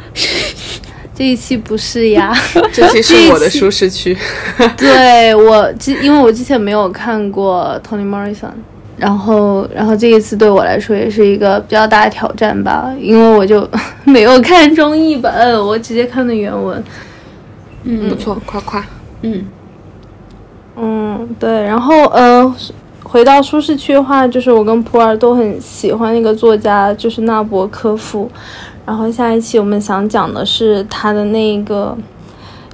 这一期不是呀，(laughs) 这期是我的舒适区。(laughs) 对我之，因为我之前没有看过 Tony Morrison，然后，然后这一次对我来说也是一个比较大的挑战吧，因为我就 (laughs) 没有看中译本，我直接看的原文。嗯不错，夸夸。嗯嗯，对，然后呃，回到舒适区的话，就是我跟普洱都很喜欢那个作家，就是纳博科夫。然后下一期我们想讲的是他的那个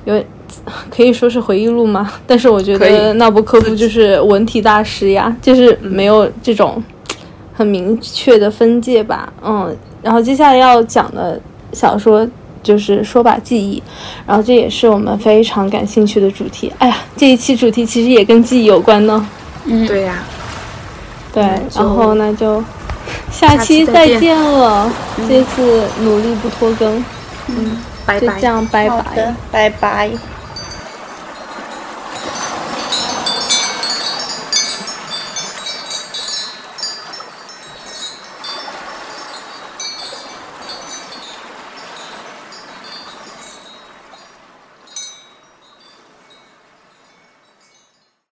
有 (laughs) 可以说是回忆录吗？(laughs) 但是我觉得纳博科夫就是文体大师呀，就是没有这种很明确的分界吧。嗯，然后接下来要讲的小说就是《说吧记忆》，然后这也是我们非常感兴趣的主题。哎呀，这一期主题其实也跟记忆有关呢。嗯，对呀，对，然后那就下下期期再再见见了。这次努力不拖更，拜拜就这。样，拜拜。拜拜。